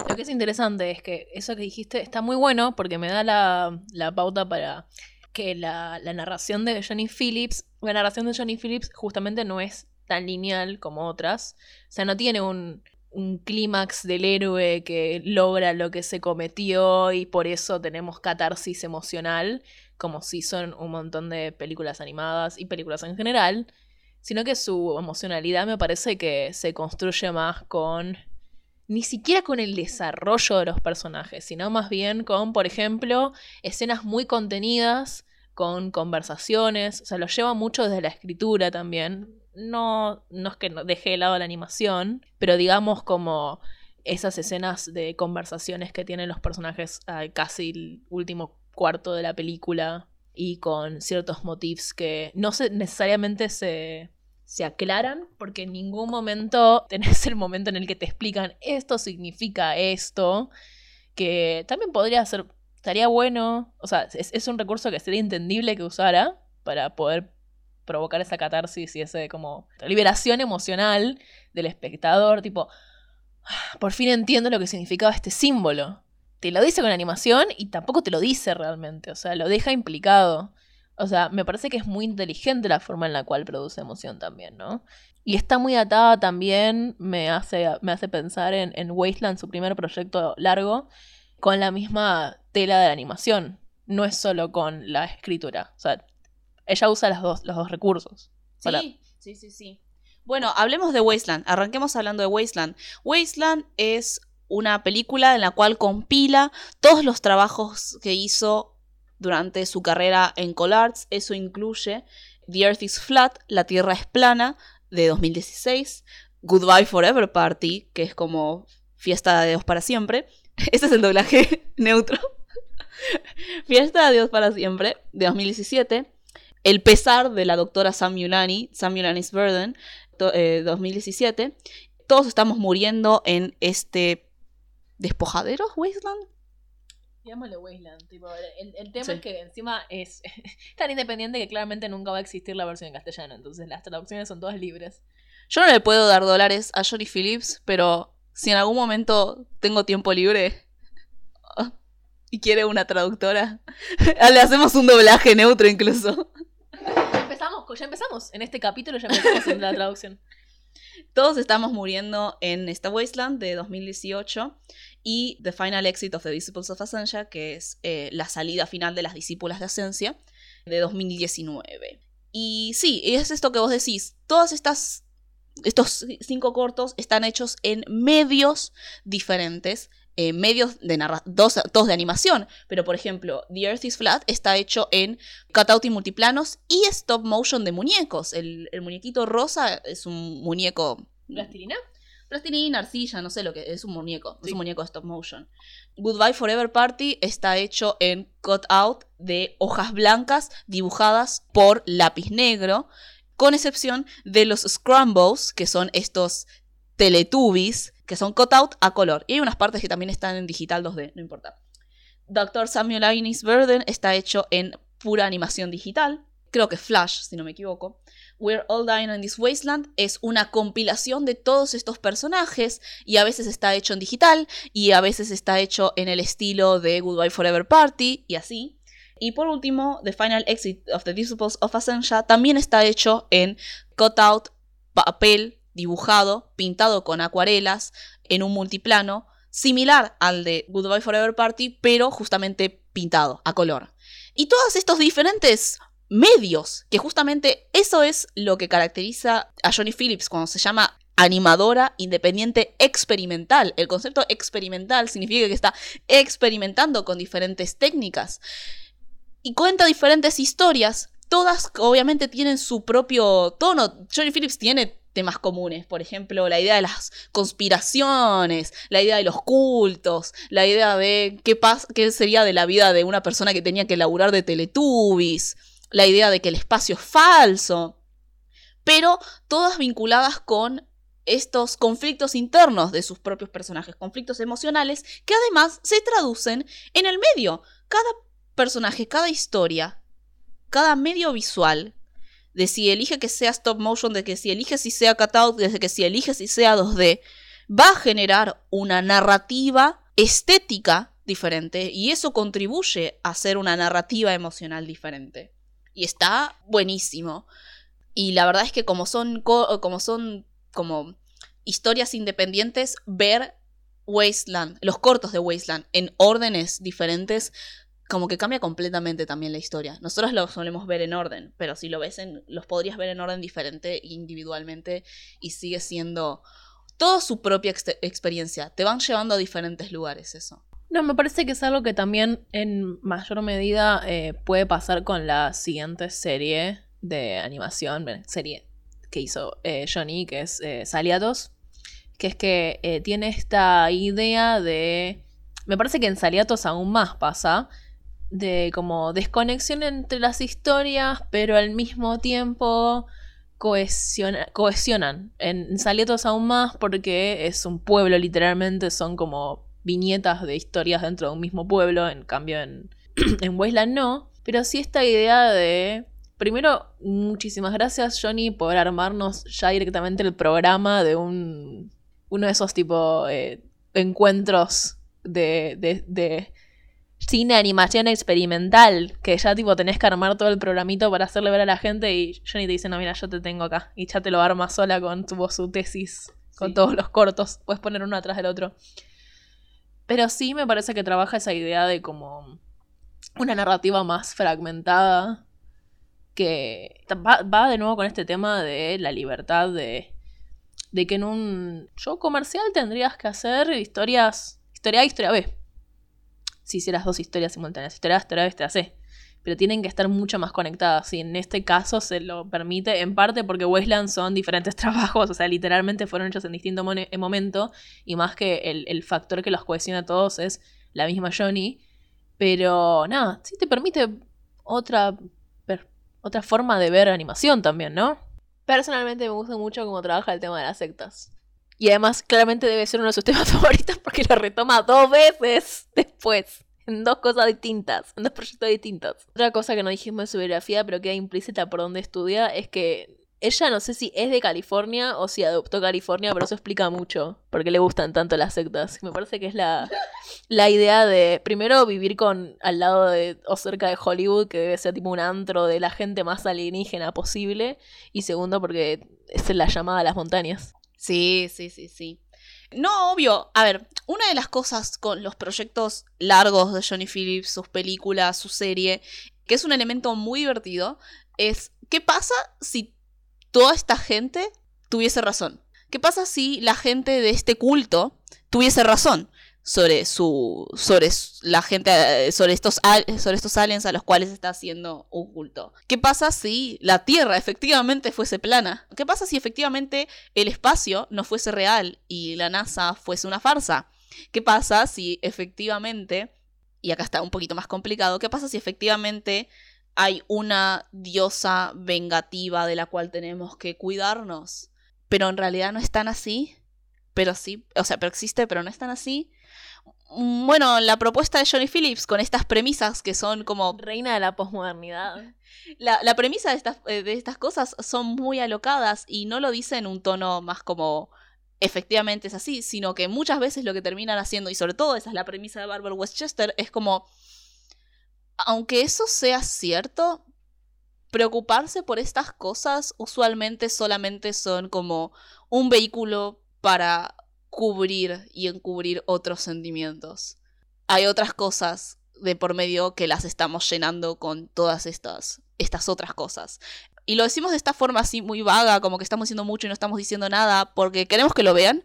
Lo que es interesante es que eso que dijiste está muy bueno porque me da la, pauta para que la, la, narración de Johnny Phillips, la narración de Johnny Phillips justamente no es tan lineal como otras. O sea, no tiene un, un clímax del héroe que logra lo que se cometió y por eso tenemos catarsis emocional, como si son un montón de películas animadas y películas en general, sino que su emocionalidad me parece que se construye más con ni siquiera con el desarrollo de los personajes, sino más bien con, por ejemplo, escenas muy contenidas, con conversaciones, o sea, lo lleva mucho desde la escritura también, no, no es que deje de lado la animación, pero digamos como esas escenas de conversaciones que tienen los personajes casi el último cuarto de la película y con ciertos motifs que no se, necesariamente se, se aclaran porque en ningún momento tenés el momento en el que te explican esto significa esto, que también podría ser, estaría bueno, o sea, es, es un recurso que sería entendible que usara para poder provocar esa catarsis y ese como liberación emocional del espectador, tipo, ah, por fin entiendo lo que significaba este símbolo. te lo dice con animación y tampoco te lo dice realmente, o sea, lo deja implicado. O sea, me parece que es muy inteligente la forma en la cual produce emoción también, ¿no? Y está muy atada también, me hace, me hace pensar en, en Wasteland, su primer proyecto largo, con la misma tela de la animación. No es solo con la escritura. O sea, ella usa las dos, los dos recursos. Sí, sí, sí, sí. Bueno, hablemos de Wasteland. Arranquemos hablando de Wasteland. Wasteland es una película en la cual compila todos los trabajos que hizo durante su carrera en ColArts. Eso incluye The Earth is Flat, La Tierra es plana, de 2016, Goodbye Forever Party, que es como Fiesta de Dios para siempre. Ese es el doblaje neutro. Fiesta de Dios para siempre, de 2017. El pesar de la doctora Sam Yulani, Sam Yulani's Burden, 2017. Eh, Todos estamos muriendo en este despojadero, Wasteland. Llamémosle Wasteland. el, tema es que encima es tan independiente que claramente nunca va a existir la versión en castellano. Entonces las traducciones son todas libres. Yo no le puedo dar dólares a Johnny Phillips, pero si en algún momento tengo tiempo libre y quiere una traductora, le hacemos un doblaje neutro incluso. Ya empezamos, ya empezamos. En este capítulo ya empezamos en la traducción. Todos estamos muriendo en esta Wasteland de 2018 y The Final Exit of the Disciples of Ascensia, que es eh, la salida final de las discípulas de Ascensia de 2019. Y sí, es esto que vos decís, todas estas estos cinco cortos están hechos en medios diferentes, eh, medios de dos, dos, de animación, pero por ejemplo, The Earth is Flat está hecho en cutout y multiplanos y stop motion de muñecos. El, el muñequito rosa es un muñeco... ¿Plastilina? Plastilina, arcilla, no sé lo que es un muñeco, es un muñeco de stop motion. Goodbye Forever Party está hecho en cutout de hojas blancas dibujadas por lápiz negro, con excepción de los scrambles, que son estos teletubbies, que son cutout a color. Y hay unas partes que también están en digital 2D, no importa. Dr. Samuel Agnes Burden está hecho en pura animación digital, creo que Flash, si no me equivoco. We're All Dying in This Wasteland es una compilación de todos estos personajes y a veces está hecho en digital y a veces está hecho en el estilo de Goodbye Forever Party y así. Y por último, The Final Exit of the Disciples of Ascension también está hecho en cutout, papel, dibujado, pintado con acuarelas, en un multiplano, similar al de Goodbye Forever Party, pero justamente pintado a color. Y todos estos diferentes medios, que justamente eso es lo que caracteriza a Johnny Phillips cuando se llama animadora independiente experimental. El concepto experimental significa que está experimentando con diferentes técnicas y cuenta diferentes historias. Todas obviamente tienen su propio tono. Johnny Phillips tiene temas comunes, por ejemplo, la idea de las conspiraciones, la idea de los cultos, la idea de qué, qué sería de la vida de una persona que tenía que laburar de Teletubbies la idea de que el espacio es falso, pero todas vinculadas con estos conflictos internos de sus propios personajes, conflictos emocionales que además se traducen en el medio. Cada personaje, cada historia, cada medio visual, de si elige que sea stop motion, de que si elige si sea cutout, de que si elige si sea 2D, va a generar una narrativa estética diferente y eso contribuye a ser una narrativa emocional diferente y está buenísimo. Y la verdad es que como son, como son como historias independientes, ver Wasteland, los cortos de Wasteland en órdenes diferentes, como que cambia completamente también la historia. Nosotros lo solemos ver en orden, pero si lo ves en, los podrías ver en orden diferente individualmente y sigue siendo toda su propia experiencia. Te van llevando a diferentes lugares eso. No, me parece que es algo que también en mayor medida eh, puede pasar con la siguiente serie de animación, serie que hizo eh, Johnny, que es eh, Saliatos, que es que tiene esta idea de... Me parece que en Saliatos aún más pasa, de como desconexión entre las historias, pero al mismo tiempo cohesionan. En Saliatos aún más porque es un pueblo, literalmente son como viñetas de historias dentro de un mismo pueblo, en cambio en, en Wasteland no, pero sí esta idea de... Primero, muchísimas gracias Johnny por armarnos ya directamente el programa de un, uno de esos tipo eh, encuentros de, de, de cine animación experimental, que ya tipo tenés que armar todo el programito para hacerle ver a la gente y Johnny te dice, no, mira, yo te tengo acá. Y ya te lo arma sola con tu, su tesis, con Sí. todos los cortos. Puedes poner uno atrás del otro. Pero sí me parece que trabaja esa idea de como una narrativa más fragmentada que va, va de nuevo con este tema de la libertad de, de que en un show comercial tendrías que hacer historias, historia A, historia B. Si hicieras dos historias simultáneas, historia A, historia B, historia C. Pero tienen que estar mucho más conectadas. Y en este caso se lo permite, en parte porque Wasteland son diferentes trabajos, o sea, literalmente fueron hechos en distinto momento. Y más que el, el factor que los cohesiona a todos es la misma Johnny. Pero nada, sí te permite otra, otra forma de ver animación también, ¿no? Personalmente me gusta mucho cómo trabaja el tema de las sectas. Y además, claramente debe ser uno de sus temas favoritos porque lo retoma dos veces después. En dos cosas distintas, en dos proyectos distintos. Otra cosa que no dijimos de su biografía, pero queda implícita por donde estudia, es que ella no sé si es de California o si adoptó California, pero eso explica mucho por qué le gustan tanto las sectas. Me parece que es la, la idea de, primero, vivir con al lado de o cerca de Hollywood, que debe ser tipo un antro de la gente más alienígena posible. Y segundo, porque es la llamada a las montañas. Sí, sí, sí, sí. No, obvio. A ver, una de las cosas con los proyectos largos de Johnny Phillips, sus películas, su serie, que es un elemento muy divertido, es ¿qué pasa si toda esta gente tuviese razón? ¿Qué pasa si la gente de este culto tuviese razón sobre su sobre la gente eh, sobre estos sobre estos aliens a los cuales está haciendo un culto? ¿Qué pasa si la Tierra efectivamente fuese plana? ¿Qué pasa si efectivamente el espacio no fuese real y la NASA fuese una farsa? ¿Qué pasa si efectivamente, y acá está un poquito más complicado, qué pasa si efectivamente hay una diosa vengativa de la cual tenemos que cuidarnos? Pero en realidad no es tan así. Pero sí, o sea, pero existe, pero no es tan así. Mm, Bueno, la propuesta de Johnny Phillips con estas premisas que son como Reina de la posmodernidad. la, la premisa de estas, eh, de estas cosas son muy alocadas y no lo dice en un tono más como efectivamente es así, sino que muchas veces lo que terminan haciendo, y sobre todo esa es la premisa de Barbara Westchester, es como, aunque eso sea cierto, preocuparse por estas cosas usualmente solamente son como un vehículo para cubrir y encubrir otros sentimientos. Hay otras cosas de por medio que las estamos llenando con todas estas, estas otras cosas. Y lo decimos de esta forma así muy vaga, como que estamos diciendo mucho y no estamos diciendo nada, porque queremos que lo vean.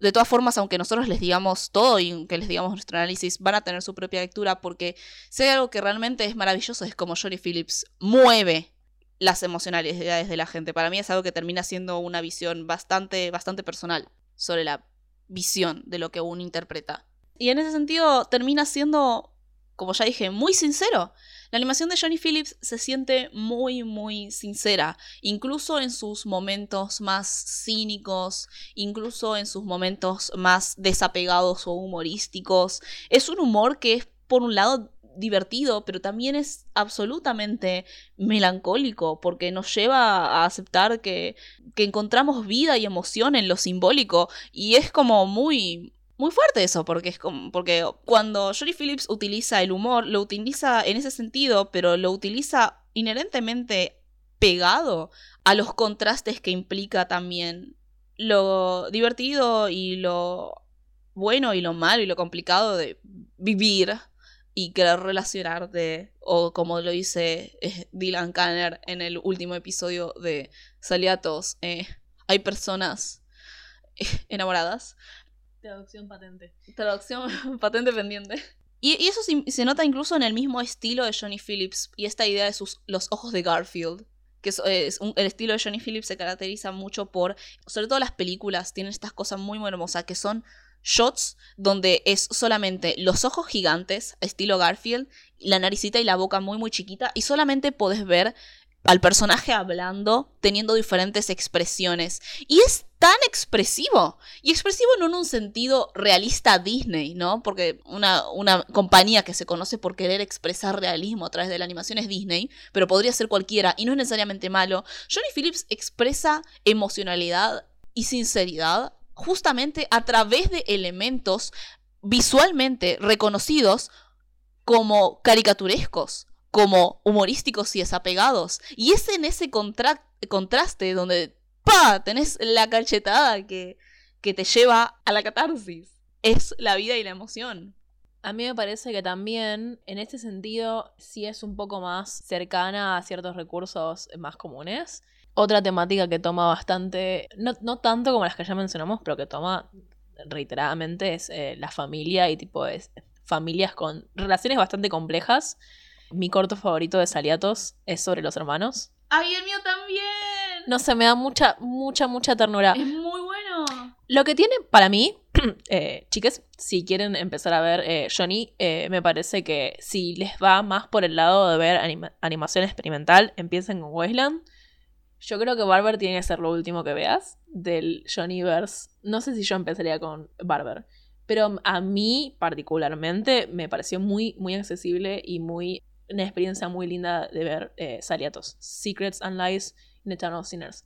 De todas formas, aunque nosotros les digamos todo y aunque les digamos nuestro análisis, van a tener su propia lectura, porque si hay algo que realmente es maravilloso, es como Johnny Phillips mueve las emocionalidades de la gente. Para mí es algo que termina siendo una visión bastante, bastante personal sobre la visión de lo que uno interpreta. Y en ese sentido termina siendo, como ya dije, muy sincero. La animación de Johnny Phillips se siente muy, muy sincera, incluso en sus momentos más cínicos, incluso en sus momentos más desapegados o humorísticos. Es un humor que es, por un lado, divertido, pero también es absolutamente melancólico, porque nos lleva a aceptar que, que encontramos vida y emoción en lo simbólico, y es como muy, muy fuerte eso, porque es como, porque cuando Johnny Phillips utiliza el humor, lo utiliza en ese sentido, pero lo utiliza inherentemente pegado a los contrastes que implica también lo divertido y lo bueno y lo malo y lo complicado de vivir y querer relacionarte, o como lo dice eh, Dylan Kanner en el último episodio de Saliatos, eh, hay personas eh, enamoradas Traducción patente. Traducción patente pendiente. Y, y eso se, se nota incluso en el mismo estilo de Johnny Phillips y esta idea de sus, los ojos de Garfield. Que es, es un- el estilo de Johnny Phillips se caracteriza mucho por, sobre todo las películas, tienen estas cosas muy, muy hermosas que son shots donde es solamente los ojos gigantes, estilo Garfield, la naricita y la boca muy, muy chiquita, y solamente podés ver al personaje hablando, teniendo diferentes expresiones. Y es tan expresivo. Y expresivo no en un sentido realista Disney, ¿no? Porque una, una compañía que se conoce por querer expresar realismo a través de la animación es Disney, pero podría ser cualquiera y no es necesariamente malo. Johnny Phillips expresa emocionalidad y sinceridad justamente a través de elementos visualmente reconocidos como caricaturescos, como humorísticos y desapegados. Y es en ese contraste donde ¡pa! tenés la cachetada que, que te lleva a la catarsis. Es la vida y la emoción. A mí me parece que también, en este sentido, sí es un poco más cercana a ciertos recursos más comunes. Otra temática que toma bastante, no, no tanto como las que ya mencionamos, pero que toma reiteradamente es eh, la familia y tipo familias con relaciones bastante complejas. Mi corto favorito de Saliatos es sobre los hermanos. ¡Ay, el mío también! No sé, me da mucha, mucha, mucha ternura. Es muy bueno. Lo que tiene para mí, eh, chicas, si quieren empezar a ver eh, Johnny, eh, me parece que si les va más por el lado de ver animación experimental, empiecen con Wasteland. Yo creo que Barber tiene que ser lo último que veas del Johnnyverse. No sé si yo empezaría con Barber. Pero a mí, particularmente, me pareció muy, muy accesible y muy. Una experiencia muy linda de ver eh, Saliatos. Secrets and Lies in Eternal Sinners.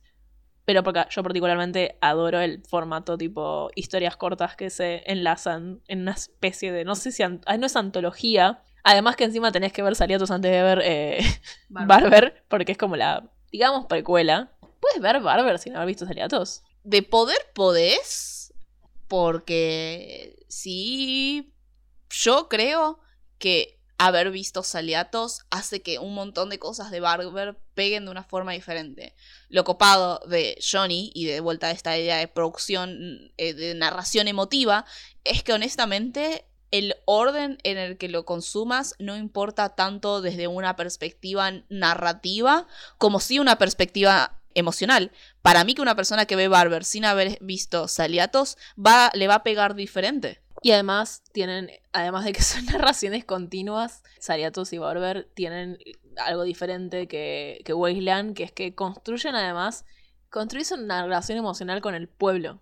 Pero porque yo particularmente adoro el formato tipo historias cortas que se enlazan en una especie de. No sé si. no es antología. Además que encima tenés que ver Saliatos antes de ver eh, Barber, porque es como la digamos, precuela, ¿puedes ver Barber sin haber visto Saliatos? De poder podés, porque sí, yo creo que haber visto Saliatos hace que un montón de cosas de Barber peguen de una forma diferente. Lo copado de Johnny, y de vuelta a esta idea de producción, eh, de narración emotiva, es que honestamente el orden en el que lo consumas no importa tanto desde una perspectiva narrativa como si una perspectiva emocional. Para mí que una persona que ve Barber sin haber visto Saliatos va, le va a pegar diferente. Y además tienen, además de que son narraciones continuas, Saliatos y Barber tienen algo diferente que, que Wasteland, que es que construyen además, construyen una relación emocional con el pueblo.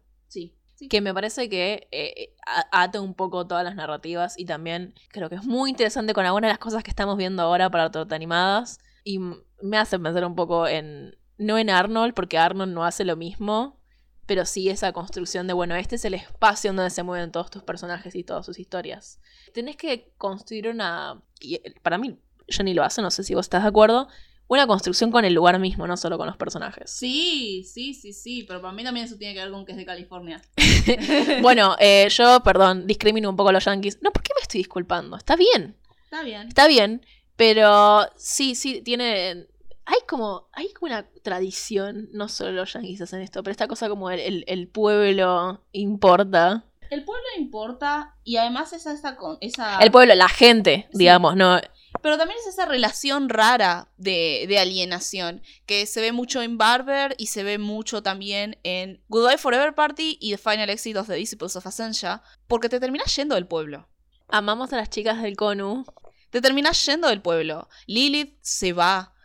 Que me parece que eh, ata un poco todas las narrativas y también creo que es muy interesante con algunas de las cosas que estamos viendo ahora para torta animadas. Y me hace pensar un poco en. No en Arnold, porque Arnold no hace lo mismo, pero sí esa construcción de, bueno, este es el espacio donde se mueven todos tus personajes y todas sus historias. Tenés que construir una... Y para mí, ni lo hace, no sé si vos estás de acuerdo, una construcción con el lugar mismo, no solo con los personajes. Sí, sí, sí, sí, pero para mí también eso tiene que ver con que es de California. bueno, eh, yo, perdón, discrimino un poco a los yankees. No, ¿por qué me estoy disculpando? Está bien. Está bien. Está bien, pero sí, sí, tiene... Hay como, hay como una tradición, no solo los yankees hacen esto, pero esta cosa como el, el, pueblo importa. El pueblo importa y además es esta, esa... El pueblo, la gente, digamos, ¿no? Pero también es esa relación rara de, de, alienación, que se ve mucho en Barber y se ve mucho también en Goodbye Forever Party y The Final Exit of the Disciples of Ascension, porque te terminas yendo del pueblo. Amamos a las chicas del Conu. Te terminas yendo del pueblo. Lilith se va,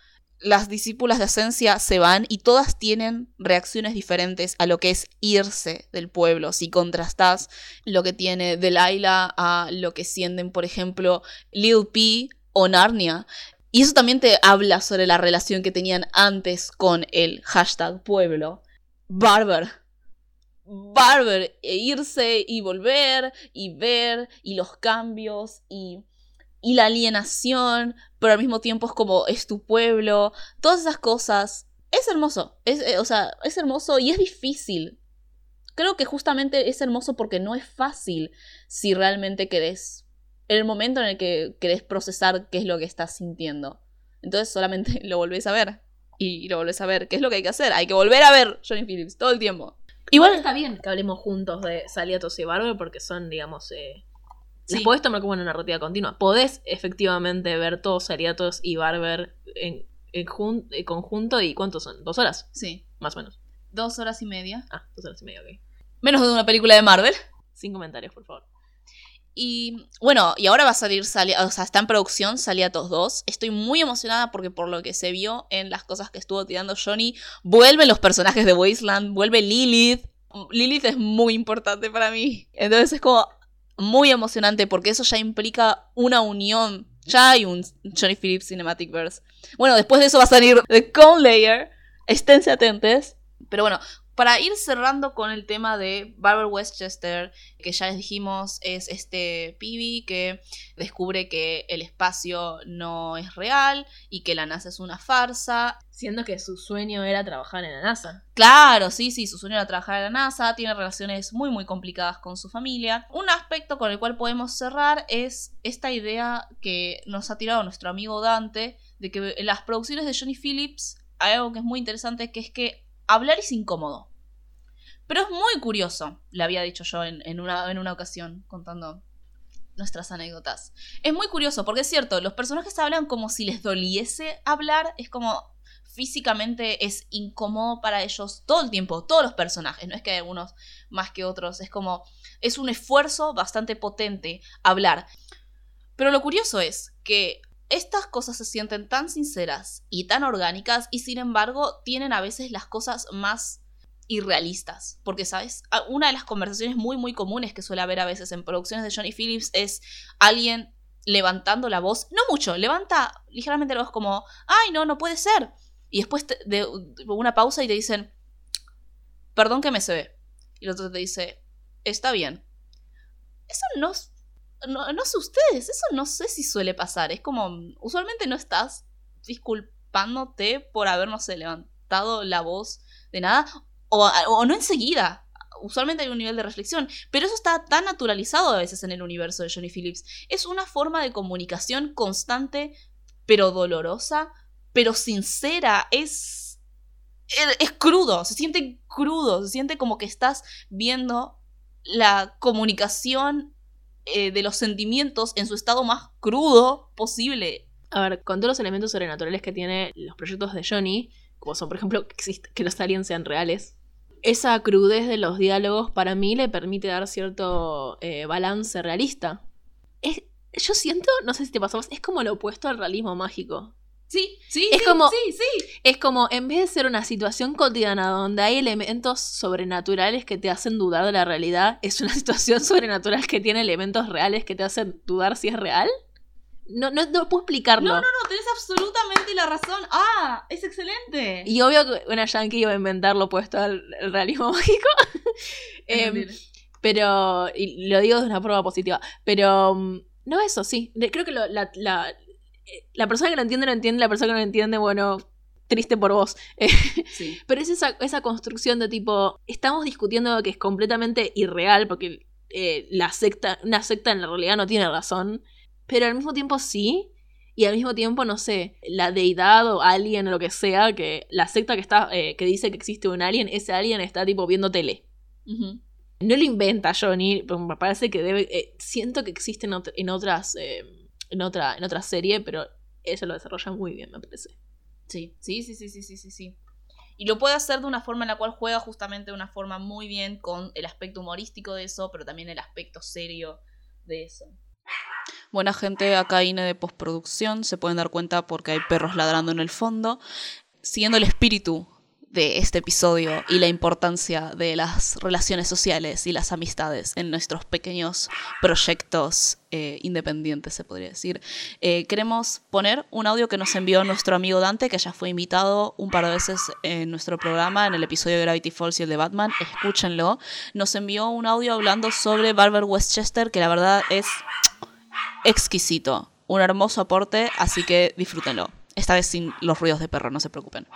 las discípulas de Ascencia se van y todas tienen reacciones diferentes a lo que es irse del pueblo. Si contrastas lo que tiene Delilah a lo que sienten, por ejemplo, Lil P o Narnia. Y eso también te habla sobre la relación que tenían antes con el hashtag pueblo. Barber. Barber. E irse y volver y ver y los cambios y, la alienación, pero al mismo tiempo es como es tu pueblo. Todas esas cosas. Es hermoso. Es, eh, o sea, es hermoso y es difícil. Creo que justamente es hermoso porque no es fácil si realmente querés en el momento en el que querés procesar qué es lo que estás sintiendo. Entonces solamente lo volvés a ver. Y lo volvés a ver. ¿Qué es lo que hay que hacer? Hay que volver a ver Johnny Phillips todo el tiempo. Igual está bien que hablemos juntos de Saliatos y Barber porque son, digamos, eh, sí. podés tomar como una narrativa continua. Podés efectivamente ver todos Saliatos y Barber en, conjunto y ¿cuántos son? ¿Dos horas? Sí. Más o menos. Dos horas y media. Ah, dos horas y media, ok. Menos de una película de Marvel. Sin comentarios, por favor. Y bueno, y ahora va a salir, o sea, está en producción Saliatos 2. Estoy muy emocionada porque por lo que se vio en las cosas que estuvo tirando Johnny, vuelven los personajes de Wasteland, vuelve Lilith. Lilith es muy importante para mí. Entonces es como muy emocionante porque eso ya implica una unión. Ya hay un Johnny Phillips Cinematic Verse. Bueno, después de eso va a salir The Cone Layer. Esténse atentes. Pero bueno, para ir cerrando con el tema de Barbara Westchester, que ya les dijimos es este pibi que descubre que el espacio no es real y que la NASA es una farsa. Siendo que su sueño era trabajar en la NASA. Claro, sí, sí, su sueño era trabajar en la NASA, tiene relaciones muy, muy complicadas con su familia. Un aspecto con el cual podemos cerrar es esta idea que nos ha tirado nuestro amigo Dante, de que en las producciones de Johnny Phillips hay algo que es muy interesante, que es que hablar es incómodo. Pero es muy curioso, le había dicho yo en, una, en una ocasión, contando nuestras anécdotas. Es muy curioso, porque es cierto, los personajes hablan como si les doliese hablar, es como físicamente es incómodo para ellos todo el tiempo, todos los personajes, no es que hay algunos más que otros, es como, es un esfuerzo bastante potente hablar. Pero lo curioso es que estas cosas se sienten tan sinceras y tan orgánicas y sin embargo tienen a veces las cosas más irrealistas. Porque, ¿sabes? Una de las conversaciones muy, muy comunes que suele haber a veces en producciones de Johnny Phillips es alguien levantando la voz, no mucho, levanta ligeramente la voz como, ay, no, no puede ser. Y después de una pausa y te dicen, perdón que me se ve. Y el otro te dice, está bien. Eso no no, no sé ustedes, eso no sé si suele pasar. Es como, usualmente no estás disculpándote por habernos levantado la voz de nada, o, o no enseguida. Usualmente hay un nivel de reflexión, pero eso está tan naturalizado a veces en el universo de Johnny Phillips. Es una forma de comunicación constante, pero dolorosa, pero sincera. Es, es crudo, se siente crudo, se siente como que estás viendo la comunicación eh, de los sentimientos en su estado más crudo posible. A ver, con todos los elementos sobrenaturales que tiene los proyectos de Johnny, como son, por ejemplo, que, los aliens sean reales, esa crudez de los diálogos para mí le permite dar cierto eh, balance realista. Es, yo siento, no sé si te pasó es como lo opuesto al realismo mágico. Sí, sí, es sí, como, sí, sí. Es como, en vez de ser una situación cotidiana donde hay elementos sobrenaturales que te hacen dudar de la realidad, es una situación sobrenatural que tiene elementos reales que te hacen dudar si es real. No, no, no puedo explicarlo. No, no, no, tenés absolutamente la razón. ¡Ah! ¡Es excelente! Y obvio que una yankee iba a inventar lo opuesto al realismo mágico. Em, pero, y lo digo de una forma positiva. Pero, mm, no, eso sí. Creo que la, eh, la persona que lo entiende, lo entiende, la persona que no lo entiende, bueno, triste por vos. Pero es esa, esa, construcción de tipo, estamos discutiendo que es completamente irreal, porque eh, la secta, una secta en la realidad no tiene razón, pero al mismo tiempo sí, y al mismo tiempo, no sé, la deidad o alguien o lo que sea, que la secta que está, eh, que dice que existe un alien, ese alien está tipo viendo tele. No lo inventa Johnny, pero me parece que debe. siento que existen en otras en otra, en otra serie, pero eso lo desarrolla muy bien, me parece. Sí, sí, sí, sí, sí, sí, sí, sí. Y lo puede hacer de una forma en la cual juega justamente de una forma muy bien con el aspecto humorístico de eso, pero también el aspecto serio de eso. Buena gente, acá INE de postproducción, se pueden dar cuenta porque hay perros ladrando en el fondo. Siguiendo el espíritu de este episodio y la importancia de las relaciones sociales y las amistades en nuestros pequeños proyectos eh, independientes, se podría decir. Eh, queremos poner un audio que nos envió nuestro amigo Dante, que ya fue invitado un par de veces en nuestro programa, en el episodio de Gravity Falls y el de Batman. Escúchenlo. Nos envió un audio hablando sobre Barbara Westchester, que la verdad es exquisito. Un hermoso aporte, así que disfrútenlo. Esta vez sin los ruidos de perro, no se preocupen.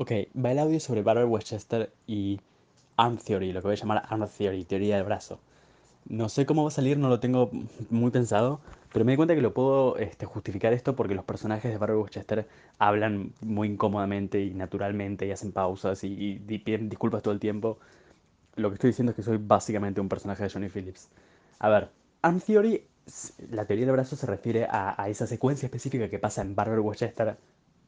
Ok, va el audio sobre Barbara Westchester y Arm Theory, lo que voy a llamar Arm Theory, teoría del brazo. No sé cómo va a salir, no lo tengo muy pensado, pero me di cuenta que lo puedo este, justificar esto porque los personajes de Barbara Westchester hablan muy incómodamente y naturalmente y hacen pausas y, piden disculpas todo el tiempo. Lo que estoy diciendo es que soy básicamente un personaje de Johnny Phillips. A ver, Arm Theory, la teoría del brazo se refiere a, a esa secuencia específica que pasa en Barbara Westchester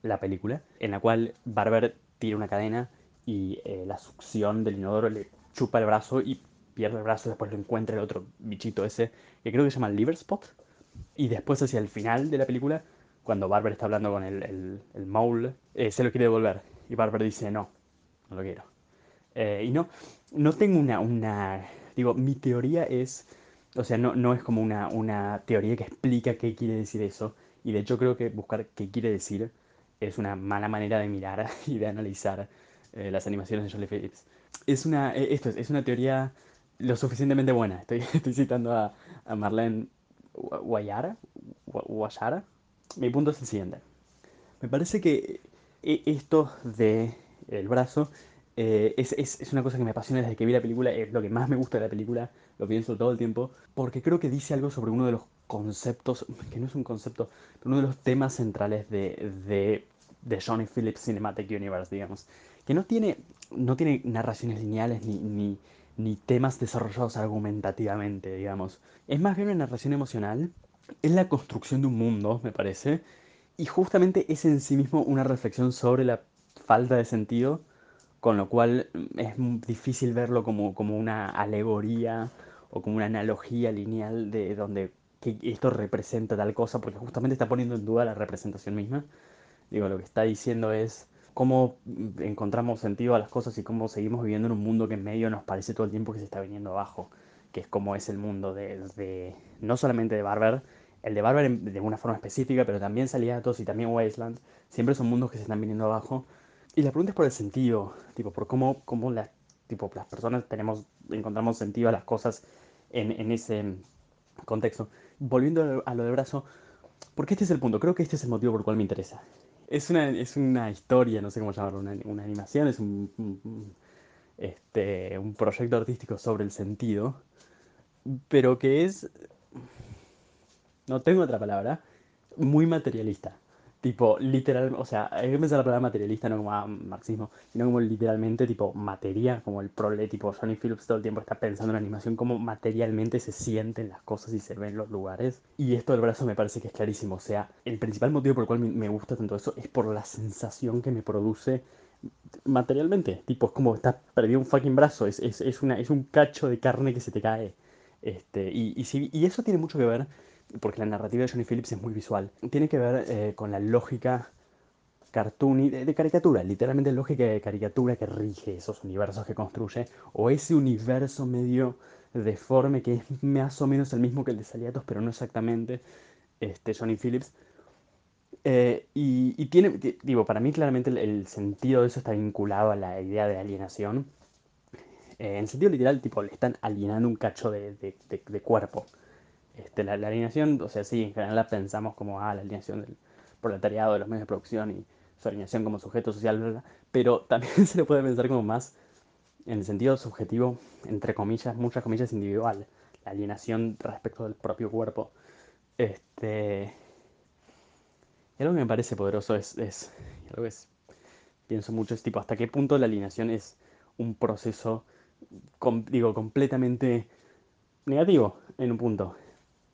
la película, en la cual Barber tira una cadena y eh, la succión del inodoro le chupa el brazo y pierde el brazo, después lo encuentra el otro bichito ese, que creo que se llama Liver Spot. Y después hacia el final de la película, cuando Barber está hablando con el, el, el mole, eh, se lo quiere devolver. Y Barber dice, no, no lo quiero. Eh, y no, no tengo una, una, digo, mi teoría es, o sea, no, no es como una, una teoría que explica qué quiere decir eso. Y de hecho creo que buscar qué quiere decir es una mala manera de mirar y de analizar eh, las animaciones de Jolie Phillips. Es una, eh, esto es, es una teoría lo suficientemente buena. Estoy, estoy citando a, a Marlene Guayara, Guayara. Mi punto es el siguiente. Me parece que eh, esto de el brazo es, es, es, una cosa que me apasiona desde que vi la película, es lo que más me gusta de la película, lo pienso todo el tiempo, porque creo que dice algo sobre uno de los conceptos, que no es un concepto, pero uno de los temas centrales de, de, de Johnny Phillips Cinematic Universe, digamos, que no tiene, no tiene narraciones lineales ni, ni, ni temas desarrollados argumentativamente, digamos. Es más bien una narración emocional, es la construcción de un mundo, me parece, y justamente es en sí mismo una reflexión sobre la falta de sentido con lo cual mm, es difícil verlo como, como una alegoría o como una analogía lineal de donde que esto representa tal cosa, porque justamente está poniendo en duda la representación misma. Digo, lo que está diciendo es cómo encontramos sentido a las cosas y cómo seguimos viviendo en un mundo que en medio nos parece todo el tiempo que se está viniendo abajo, que es como es el mundo de, no solamente de Barber, el de Barber de una forma específica, pero también Saliatos y también Wasteland, siempre son mundos que se están viniendo abajo y la pregunta es por el sentido, tipo, por cómo, cómo la, tipo, las personas tenemos, encontramos sentido a las cosas en, en ese contexto. Volviendo a lo de brazo, porque este es el punto, creo que este es el motivo por el cual me interesa. Es una, es una historia, no sé cómo llamarlo, una, una animación, es un, un, este, un proyecto artístico sobre el sentido, pero que es, no tengo otra palabra, muy materialista. Tipo, literal, o sea, hay que pensar la palabra materialista no como marxismo, sino como literalmente tipo materia, como el prole, tipo Johnny Phillips todo el tiempo está pensando en animación, como materialmente se sienten las cosas y se ven los lugares. Y esto del brazo me parece que es clarísimo, o sea, el principal motivo por el cual me gusta tanto eso es por la sensación que me produce materialmente. Tipo, es como estás perdido un fucking brazo, es, es, es, una, es un cacho de carne que se te cae. Este, y, y, si, y eso tiene mucho que ver porque la narrativa de Johnny Phillips es muy visual, tiene que ver eh, con la lógica cartoon de, de, caricatura, literalmente lógica de caricatura que rige esos universos que construye, o ese universo medio deforme que es más o menos el mismo que el de Saliatos, pero no exactamente, este, Johnny Phillips. Eh, y, tiene, digo, para mí claramente el, sentido de eso está vinculado a la idea de alienación. Eh, en sentido literal, tipo, le están alienando un cacho de, de cuerpo. Este, la, la, alineación, o sea, sí, en general la pensamos como, ah, la alineación del proletariado, de los medios de producción y su alineación como sujeto social, bla, pero también se le puede pensar como más en el sentido subjetivo, entre comillas, muchas comillas, individual, la alienación respecto del propio cuerpo. Este... Y algo que me parece poderoso es, es algo que es, pienso mucho, es tipo, hasta qué punto la alienación es un proceso, digo, completamente negativo en un punto.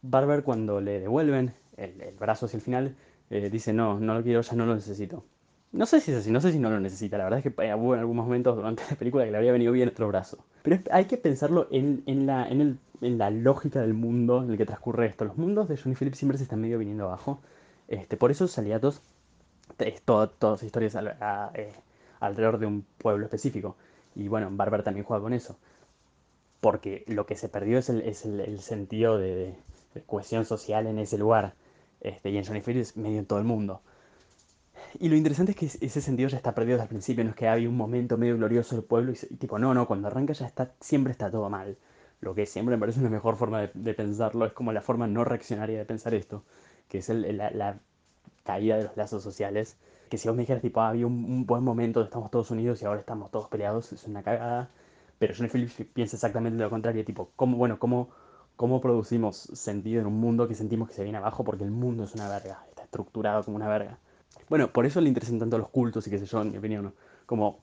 Barber cuando le devuelven el, el brazo hacia el final, eh, dice, no, no lo quiero, ya no lo necesito. No sé si es así, no sé si no lo necesita. La verdad es que hubo en algunos momentos durante la película que le habría venido bien otro brazo. Pero hay que pensarlo en, en, la, en, el, en, la, lógica del mundo en el que transcurre esto. Los mundos de Johnny Phillips siempre se están medio viniendo abajo. Este, por eso Saliatos es todo, todas historias eh, alrededor de un pueblo específico. Y bueno, Barber también juega con eso. Porque lo que se perdió es el, es el, sentido de cohesión social en ese lugar. Este, y en Johnny Phillips medio en todo el mundo. Y lo interesante es que ese sentido ya está perdido desde el principio, no es que hay un momento medio glorioso del pueblo y, y, tipo, no, no, cuando arranca ya está, siempre está todo mal. Lo que siempre me parece una mejor forma de, de pensarlo, es como la forma no reaccionaria de pensar esto, que es la, la, caída de los lazos sociales. Que si vos me dijeras, tipo, ah, había un, un, buen momento, estamos todos unidos y ahora estamos todos peleados, es una cagada. Pero Johnny Phillips piensa exactamente lo contrario, tipo, ¿cómo, bueno, cómo cómo producimos sentido en un mundo que sentimos que se viene abajo porque el mundo es una verga, está estructurado como una verga. Bueno, por eso le interesan tanto los cultos y qué sé yo, en mi opinión, como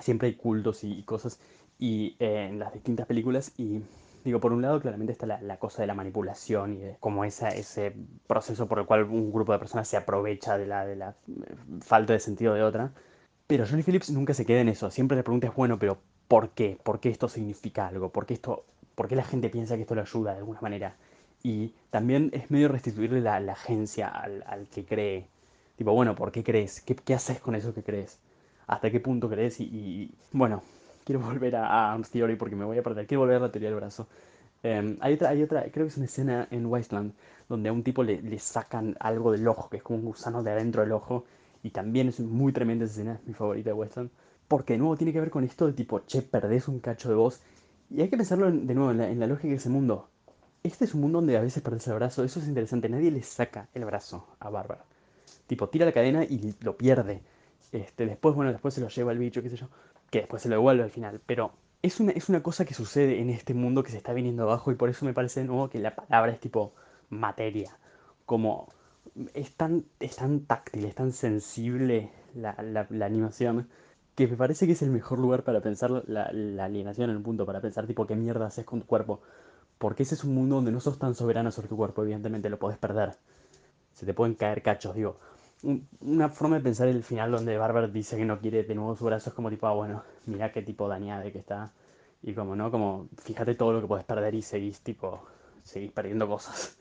siempre hay cultos y, cosas y eh, en las distintas películas y digo, por un lado claramente está la, cosa de la manipulación y de como ese proceso por el cual un grupo de personas se aprovecha de la, eh, falta de sentido de otra. Pero Johnny Phillips nunca se queda en eso, siempre le preguntas, bueno, pero ¿por qué? ¿Por qué esto significa algo? ¿Por qué esto por qué la gente piensa que esto lo ayuda de alguna manera. Y también es medio restituirle la, la agencia al, que cree. Tipo, bueno, ¿por qué crees? ¿Qué, ¿Qué, haces con eso que crees? ¿Hasta qué punto crees? Y, bueno, quiero volver a, a Theory porque me voy a perder. Quiero volver a la teoría del brazo. Um, hay, otra, hay otra, creo que es una escena en Wasteland donde a un tipo le, le sacan algo del ojo, que es como un gusano de adentro del ojo. Y también es muy tremenda esa escena, es mi favorita de Wasteland porque de nuevo tiene que ver con esto de tipo, che, perdés un cacho de vos. Y hay que pensarlo en- de nuevo en la, lógica de ese mundo. Este es un mundo donde a veces perdés el brazo, eso es interesante, nadie le saca el brazo a Bárbara. Tipo, tira la cadena y lo pierde. Este, después, bueno, después se lo lleva el bicho, qué sé yo, que después se lo devuelve al final. Pero es una, es una cosa que sucede en este mundo que se está viniendo abajo y por eso me parece de nuevo que la palabra es tipo materia. Como es tan, es tan táctil, es tan sensible la- la animación que me parece que es el mejor lugar para pensar la, la alienación en un punto, para pensar tipo qué mierda haces con tu cuerpo. Porque ese es un mundo donde no sos tan soberano sobre tu cuerpo, evidentemente lo podés perder. Se te pueden caer cachos, digo. Un- Una forma de pensar el final donde Barber dice que no quiere de nuevo su brazo es como tipo, ah, bueno, mira qué tipo dañada que está. Y como, ¿no? Como, fíjate todo lo que podés perder y seguís, tipo, seguís perdiendo cosas.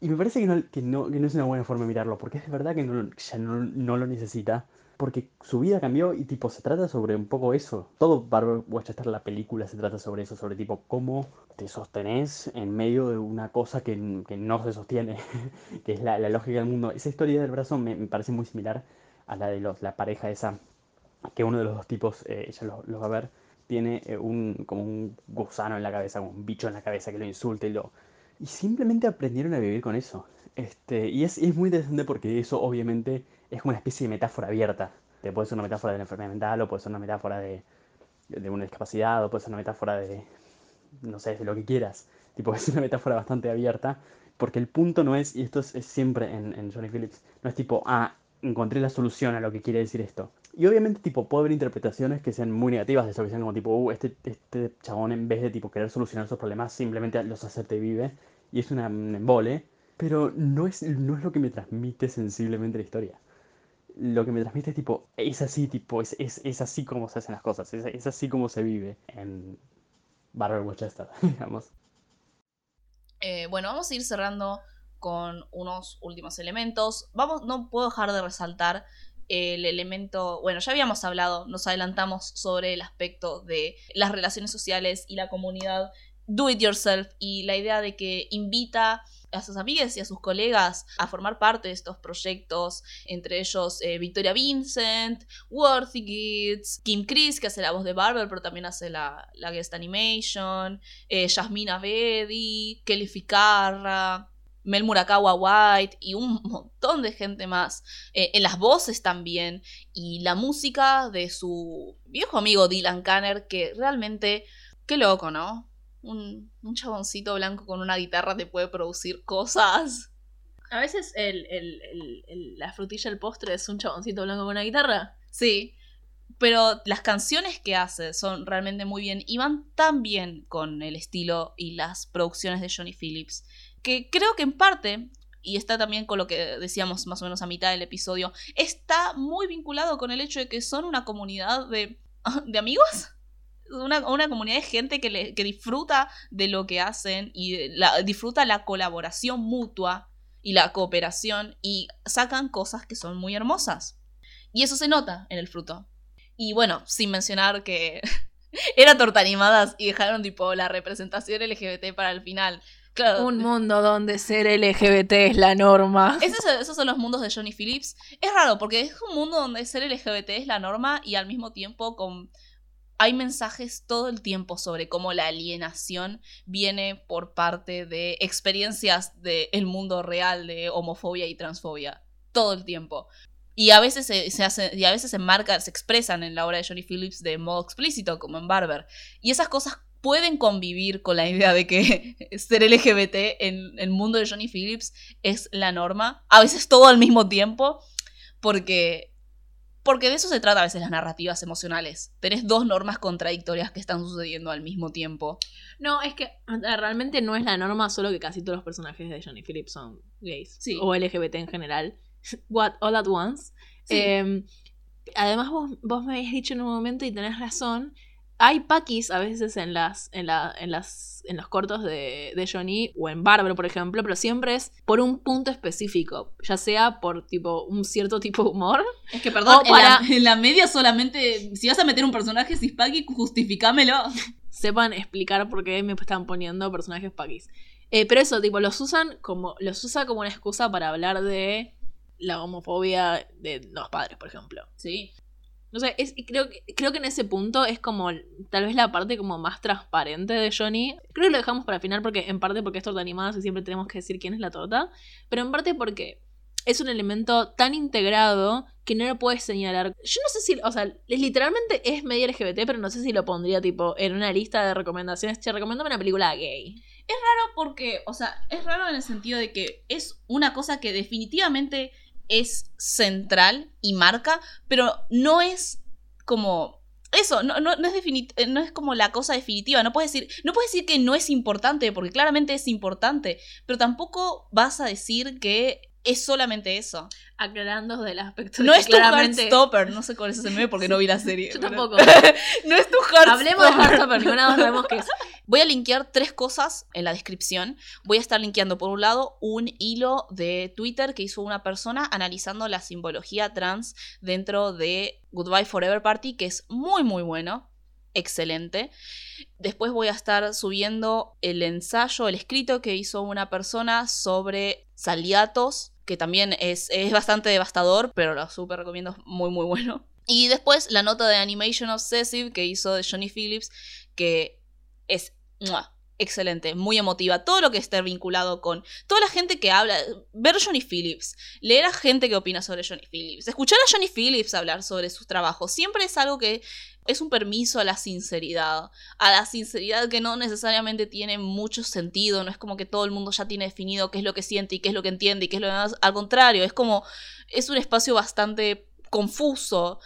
Y me parece que no, que no, que no es una buena forma de mirarlo, porque es verdad que no, ya no, no lo necesita. Porque su vida cambió y tipo se trata sobre un poco eso. Todo Barbara Westchester, la película, se trata sobre eso, sobre tipo cómo te sostenés en medio de una cosa que, que no se sostiene, que es la, la lógica del mundo. Esa historia del brazo me, me parece muy similar a la de los, la pareja esa, que uno de los dos tipos, eh, ella los lo va a ver, tiene eh, un, como un gusano en la cabeza, un bicho en la cabeza que lo insulta y lo... Y simplemente aprendieron a vivir con eso. Este, y es, es muy interesante porque eso obviamente es como una especie de metáfora abierta. Te puede ser una metáfora de la enfermedad mental o puede ser una metáfora de, de una discapacidad o puede ser una metáfora de, no sé, de lo que quieras. Tipo, es una metáfora bastante abierta, porque el punto no es, y esto es, siempre en, en Johnny Phillips, no es tipo, ah, encontré la solución a lo que quiere decir esto. Y obviamente, tipo, puede haber interpretaciones que sean muy negativas de eso, que sean como tipo, uh, este, este chabón en vez de tipo querer solucionar sus problemas, simplemente los acepta y vive, y es una un embole, pero no es, no es lo que me transmite sensiblemente la historia. Lo que me transmite es tipo, es así, tipo, es, es, es así como se hacen las cosas, es, es así como se vive en Barber Winchester, digamos. Eh, bueno, vamos a ir cerrando con unos últimos elementos. Vamos, no puedo dejar de resaltar el elemento, bueno, ya habíamos hablado, nos adelantamos sobre el aspecto de las relaciones sociales y la comunidad do it yourself y la idea de que invita a sus amigas y a sus colegas a formar parte de estos proyectos, entre ellos eh, Victoria Vincent, Worthy Kids, Kim Chris, que hace la voz de Barber, pero también hace la, la guest animation, eh, Yasmina Bedi, Kelly Ficarra, Mel Murakawa White y un montón de gente más. Eh, en las voces también. Y la música de su viejo amigo Dylan Canner, que realmente, qué loco, ¿no? Un, un chaboncito blanco con una guitarra te puede producir cosas. A veces el, el- el- el- la frutilla del postre es un chaboncito blanco con una guitarra. Sí. Pero las canciones que hace son realmente muy bien y van tan bien con el estilo y las producciones de Johnny Phillips que creo que en parte, y está también con lo que decíamos más o menos a mitad del episodio, está muy vinculado con el hecho de que son una comunidad de, de amigos. Una, una comunidad de gente que, le- que disfruta de lo que hacen y la- disfruta la colaboración mutua y la cooperación y sacan cosas que son muy hermosas. Y eso se nota en el fruto. Y bueno, sin mencionar que era torta animadas y dejaron tipo la representación LGBT para el final. Claro. Un mundo donde ser LGBT es la norma. Esos, esos son los mundos de Johnny Phillips. Es raro porque es un mundo donde ser LGBT es la norma y al mismo tiempo con... hay mensajes todo el tiempo sobre cómo la alienación viene por parte de experiencias del mundo real de homofobia y transfobia. Todo el tiempo. Y a veces se, se hace, y a veces se marca, se expresan en la obra de Johnny Phillips de modo explícito, como en Barber. Y esas cosas pueden convivir con la idea de que ser LGBT en el mundo de Johnny Phillips es la norma. A veces todo al mismo tiempo. Porque. Porque de eso se trata a veces las narrativas emocionales. Tenés dos normas contradictorias que están sucediendo al mismo tiempo. No, es que realmente no es la norma, solo que casi todos los personajes de Johnny Phillips son gays. Sí. O LGBT en general. What, all at once. Sí. Eh, además, vos, vos me habías dicho en un momento y tenés razón. Hay paquis a veces en las, en la, en las, en los cortos de, de Johnny o en Bárbaro, por ejemplo, pero siempre es por un punto específico, ya sea por tipo un cierto tipo de humor. Es que, perdón, para- en, la, en la media solamente. Si vas a meter un personaje cispaki, justificámelo. sepan explicar por qué me están poniendo personajes paquis. Eh, pero eso, tipo, los usan como. Los usa como una excusa para hablar de la homofobia de los padres, por ejemplo. Sí. No sé, es, creo, creo que en ese punto es como tal vez la parte como más transparente de Johnny. Creo que lo dejamos para final porque en parte porque es torta animada y siempre tenemos que decir quién es la torta, pero en parte porque es un elemento tan integrado que no lo puedes señalar. Yo no sé si, o sea, es- literalmente es medio LGBT, pero no sé si lo pondría tipo en una lista de recomendaciones. Che, recomiéndame una película gay. raro porque, o sea, es raro en el sentido de que es una cosa que definitivamente es central y marca, pero no es como eso, no, no, no es eh, no es como la cosa definitiva, no puedes decir, no puedes decir que no es importante, porque claramente es importante, pero tampoco vas a decir que es solamente eso. Aclarando del aspecto No de es tu claramente... Heartstopper, no sé cuál es ese meme porque no vi la serie. Yo tampoco. no es tu Heartstopper. Hablemos de Heartstopper, ninguna dos sabemos qué es. Voy a linkear tres cosas en la descripción. Voy a estar linkeando, por un lado, un hilo de Twitter que hizo una persona analizando la simbología trans dentro de Goodbye Forever Party, que es muy, muy bueno. Excelente. Después voy a estar subiendo el ensayo, el escrito que hizo una persona sobre saliatos, que también es, es bastante devastador, pero lo súper recomiendo, es muy, muy bueno. Y después la nota de Animation Obsessive que hizo de Johnny Phillips, que es excelente, muy emotiva. Todo lo que esté vinculado con toda la gente que habla, ver Johnny Phillips, leer a gente que opina sobre Johnny Phillips, escuchar a Johnny Phillips hablar sobre sus trabajos, siempre es algo que es un permiso a la sinceridad, a la sinceridad que no necesariamente tiene mucho sentido, no es como que todo el mundo ya tiene definido qué es lo que siente y qué es lo que entiende y qué es lo demás, al contrario, es como, es un espacio bastante confuso,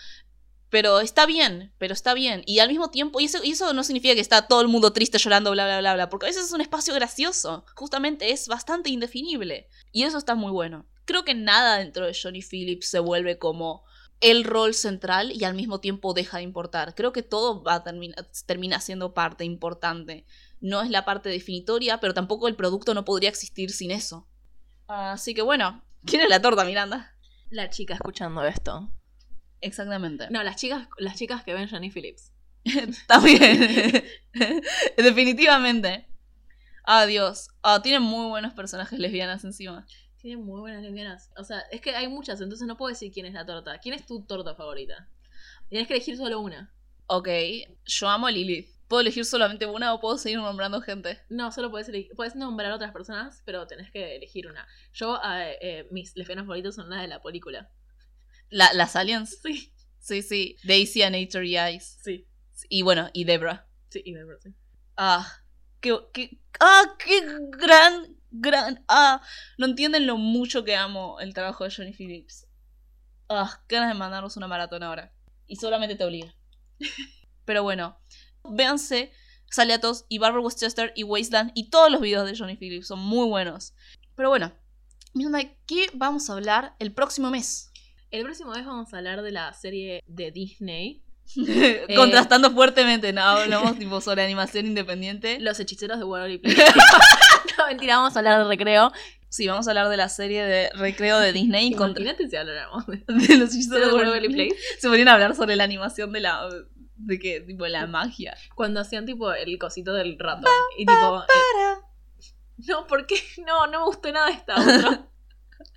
pero está bien, pero está bien. Y al mismo tiempo, y eso, y eso no significa que está todo el mundo triste llorando, bla, bla, bla, bla, porque a veces es un espacio gracioso, justamente es bastante indefinible. Y eso está muy bueno. Creo que nada dentro de Johnny Phillips se vuelve como el rol central y al mismo tiempo deja de importar. Creo que todo va a terminar, termina siendo parte importante. No es la parte definitoria, pero tampoco el producto no podría existir sin eso. Así que bueno, ¿quién es la torta, Miranda? La chica escuchando esto. Exactamente. No, las chicas, las chicas que ven Johnny Phillips. También. Definitivamente. Ah, Dios. Ah, tiene muy buenos personajes lesbianas encima. Tiene muy buenas lesbianas. O sea, es que hay muchas, entonces no puedo decir quién es la torta. ¿Quién es tu torta favorita? Tienes que elegir solo una. Ok, yo amo a Lilith. ¿Puedo elegir solamente una o puedo seguir nombrando gente? No, solo puedes elegir, puedes nombrar a otras personas, pero tenés que elegir una. Yo, eh, eh, mis lesbianas favoritas son las de la película. La, las aliens. Sí, Sí, sí. Daisy a Nature y Eyes. sí, Y bueno, y Debra. sí, y de verdad, sí. Ah, qué, qué, ah, qué gran, gran, ah, no entienden lo mucho que amo el trabajo de Johnny Phillips. Ah, qué ganas de mandarnos una maratón ahora. Y solamente te obliga. Pero bueno, véanse Saliatos y Barbara Westchester y Wasteland y todos los videos de Johnny Phillips son muy buenos. Pero bueno, Miranda, ¿qué vamos a hablar el próximo mes? El próximo vez vamos a hablar de la serie de Disney, Contrastando fuertemente, no hablamos tipo sobre animación independiente. Los hechiceros de Waverly Place. no, mentira, vamos a hablar de recreo. Sí, vamos a hablar de la serie de recreo de Disney Imagínate si habláramos de de los hechiceros de Waverly Place. Se ponían a hablar sobre la animación de la de que tipo la magia. Cuando hacían tipo el cosito del ratón. Y tipo. eh, no, ¿por qué? No, no me gustó nada esta otra.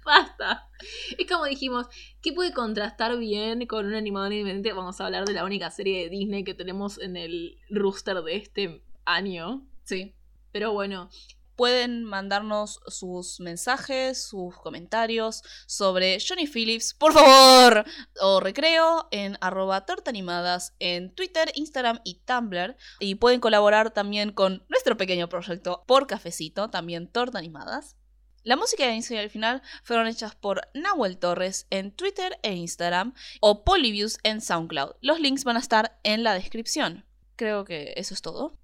Basta. Es como dijimos, ¿qué puede contrastar bien con un animador independiente? Vamos a hablar de la única serie de Disney que tenemos en el rooster de este año. Sí. Pero bueno, Pueden mandarnos sus mensajes, sus comentarios sobre Johnny Phillips, por favor, o recreo en arroba tortaanimadas en Twitter, Instagram y Tumblr. Y pueden colaborar también con nuestro pequeño proyecto por cafecito, también torta animadas. La música de inicio y al final fueron hechas por Nahuel Torres en Twitter e Instagram o Polyviews en SoundCloud. Los links van a estar en la descripción. Creo que eso es todo.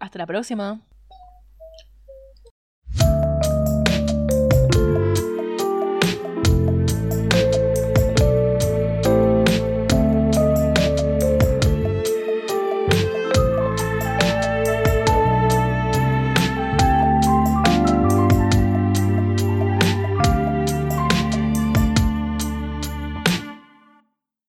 hasta la próxima.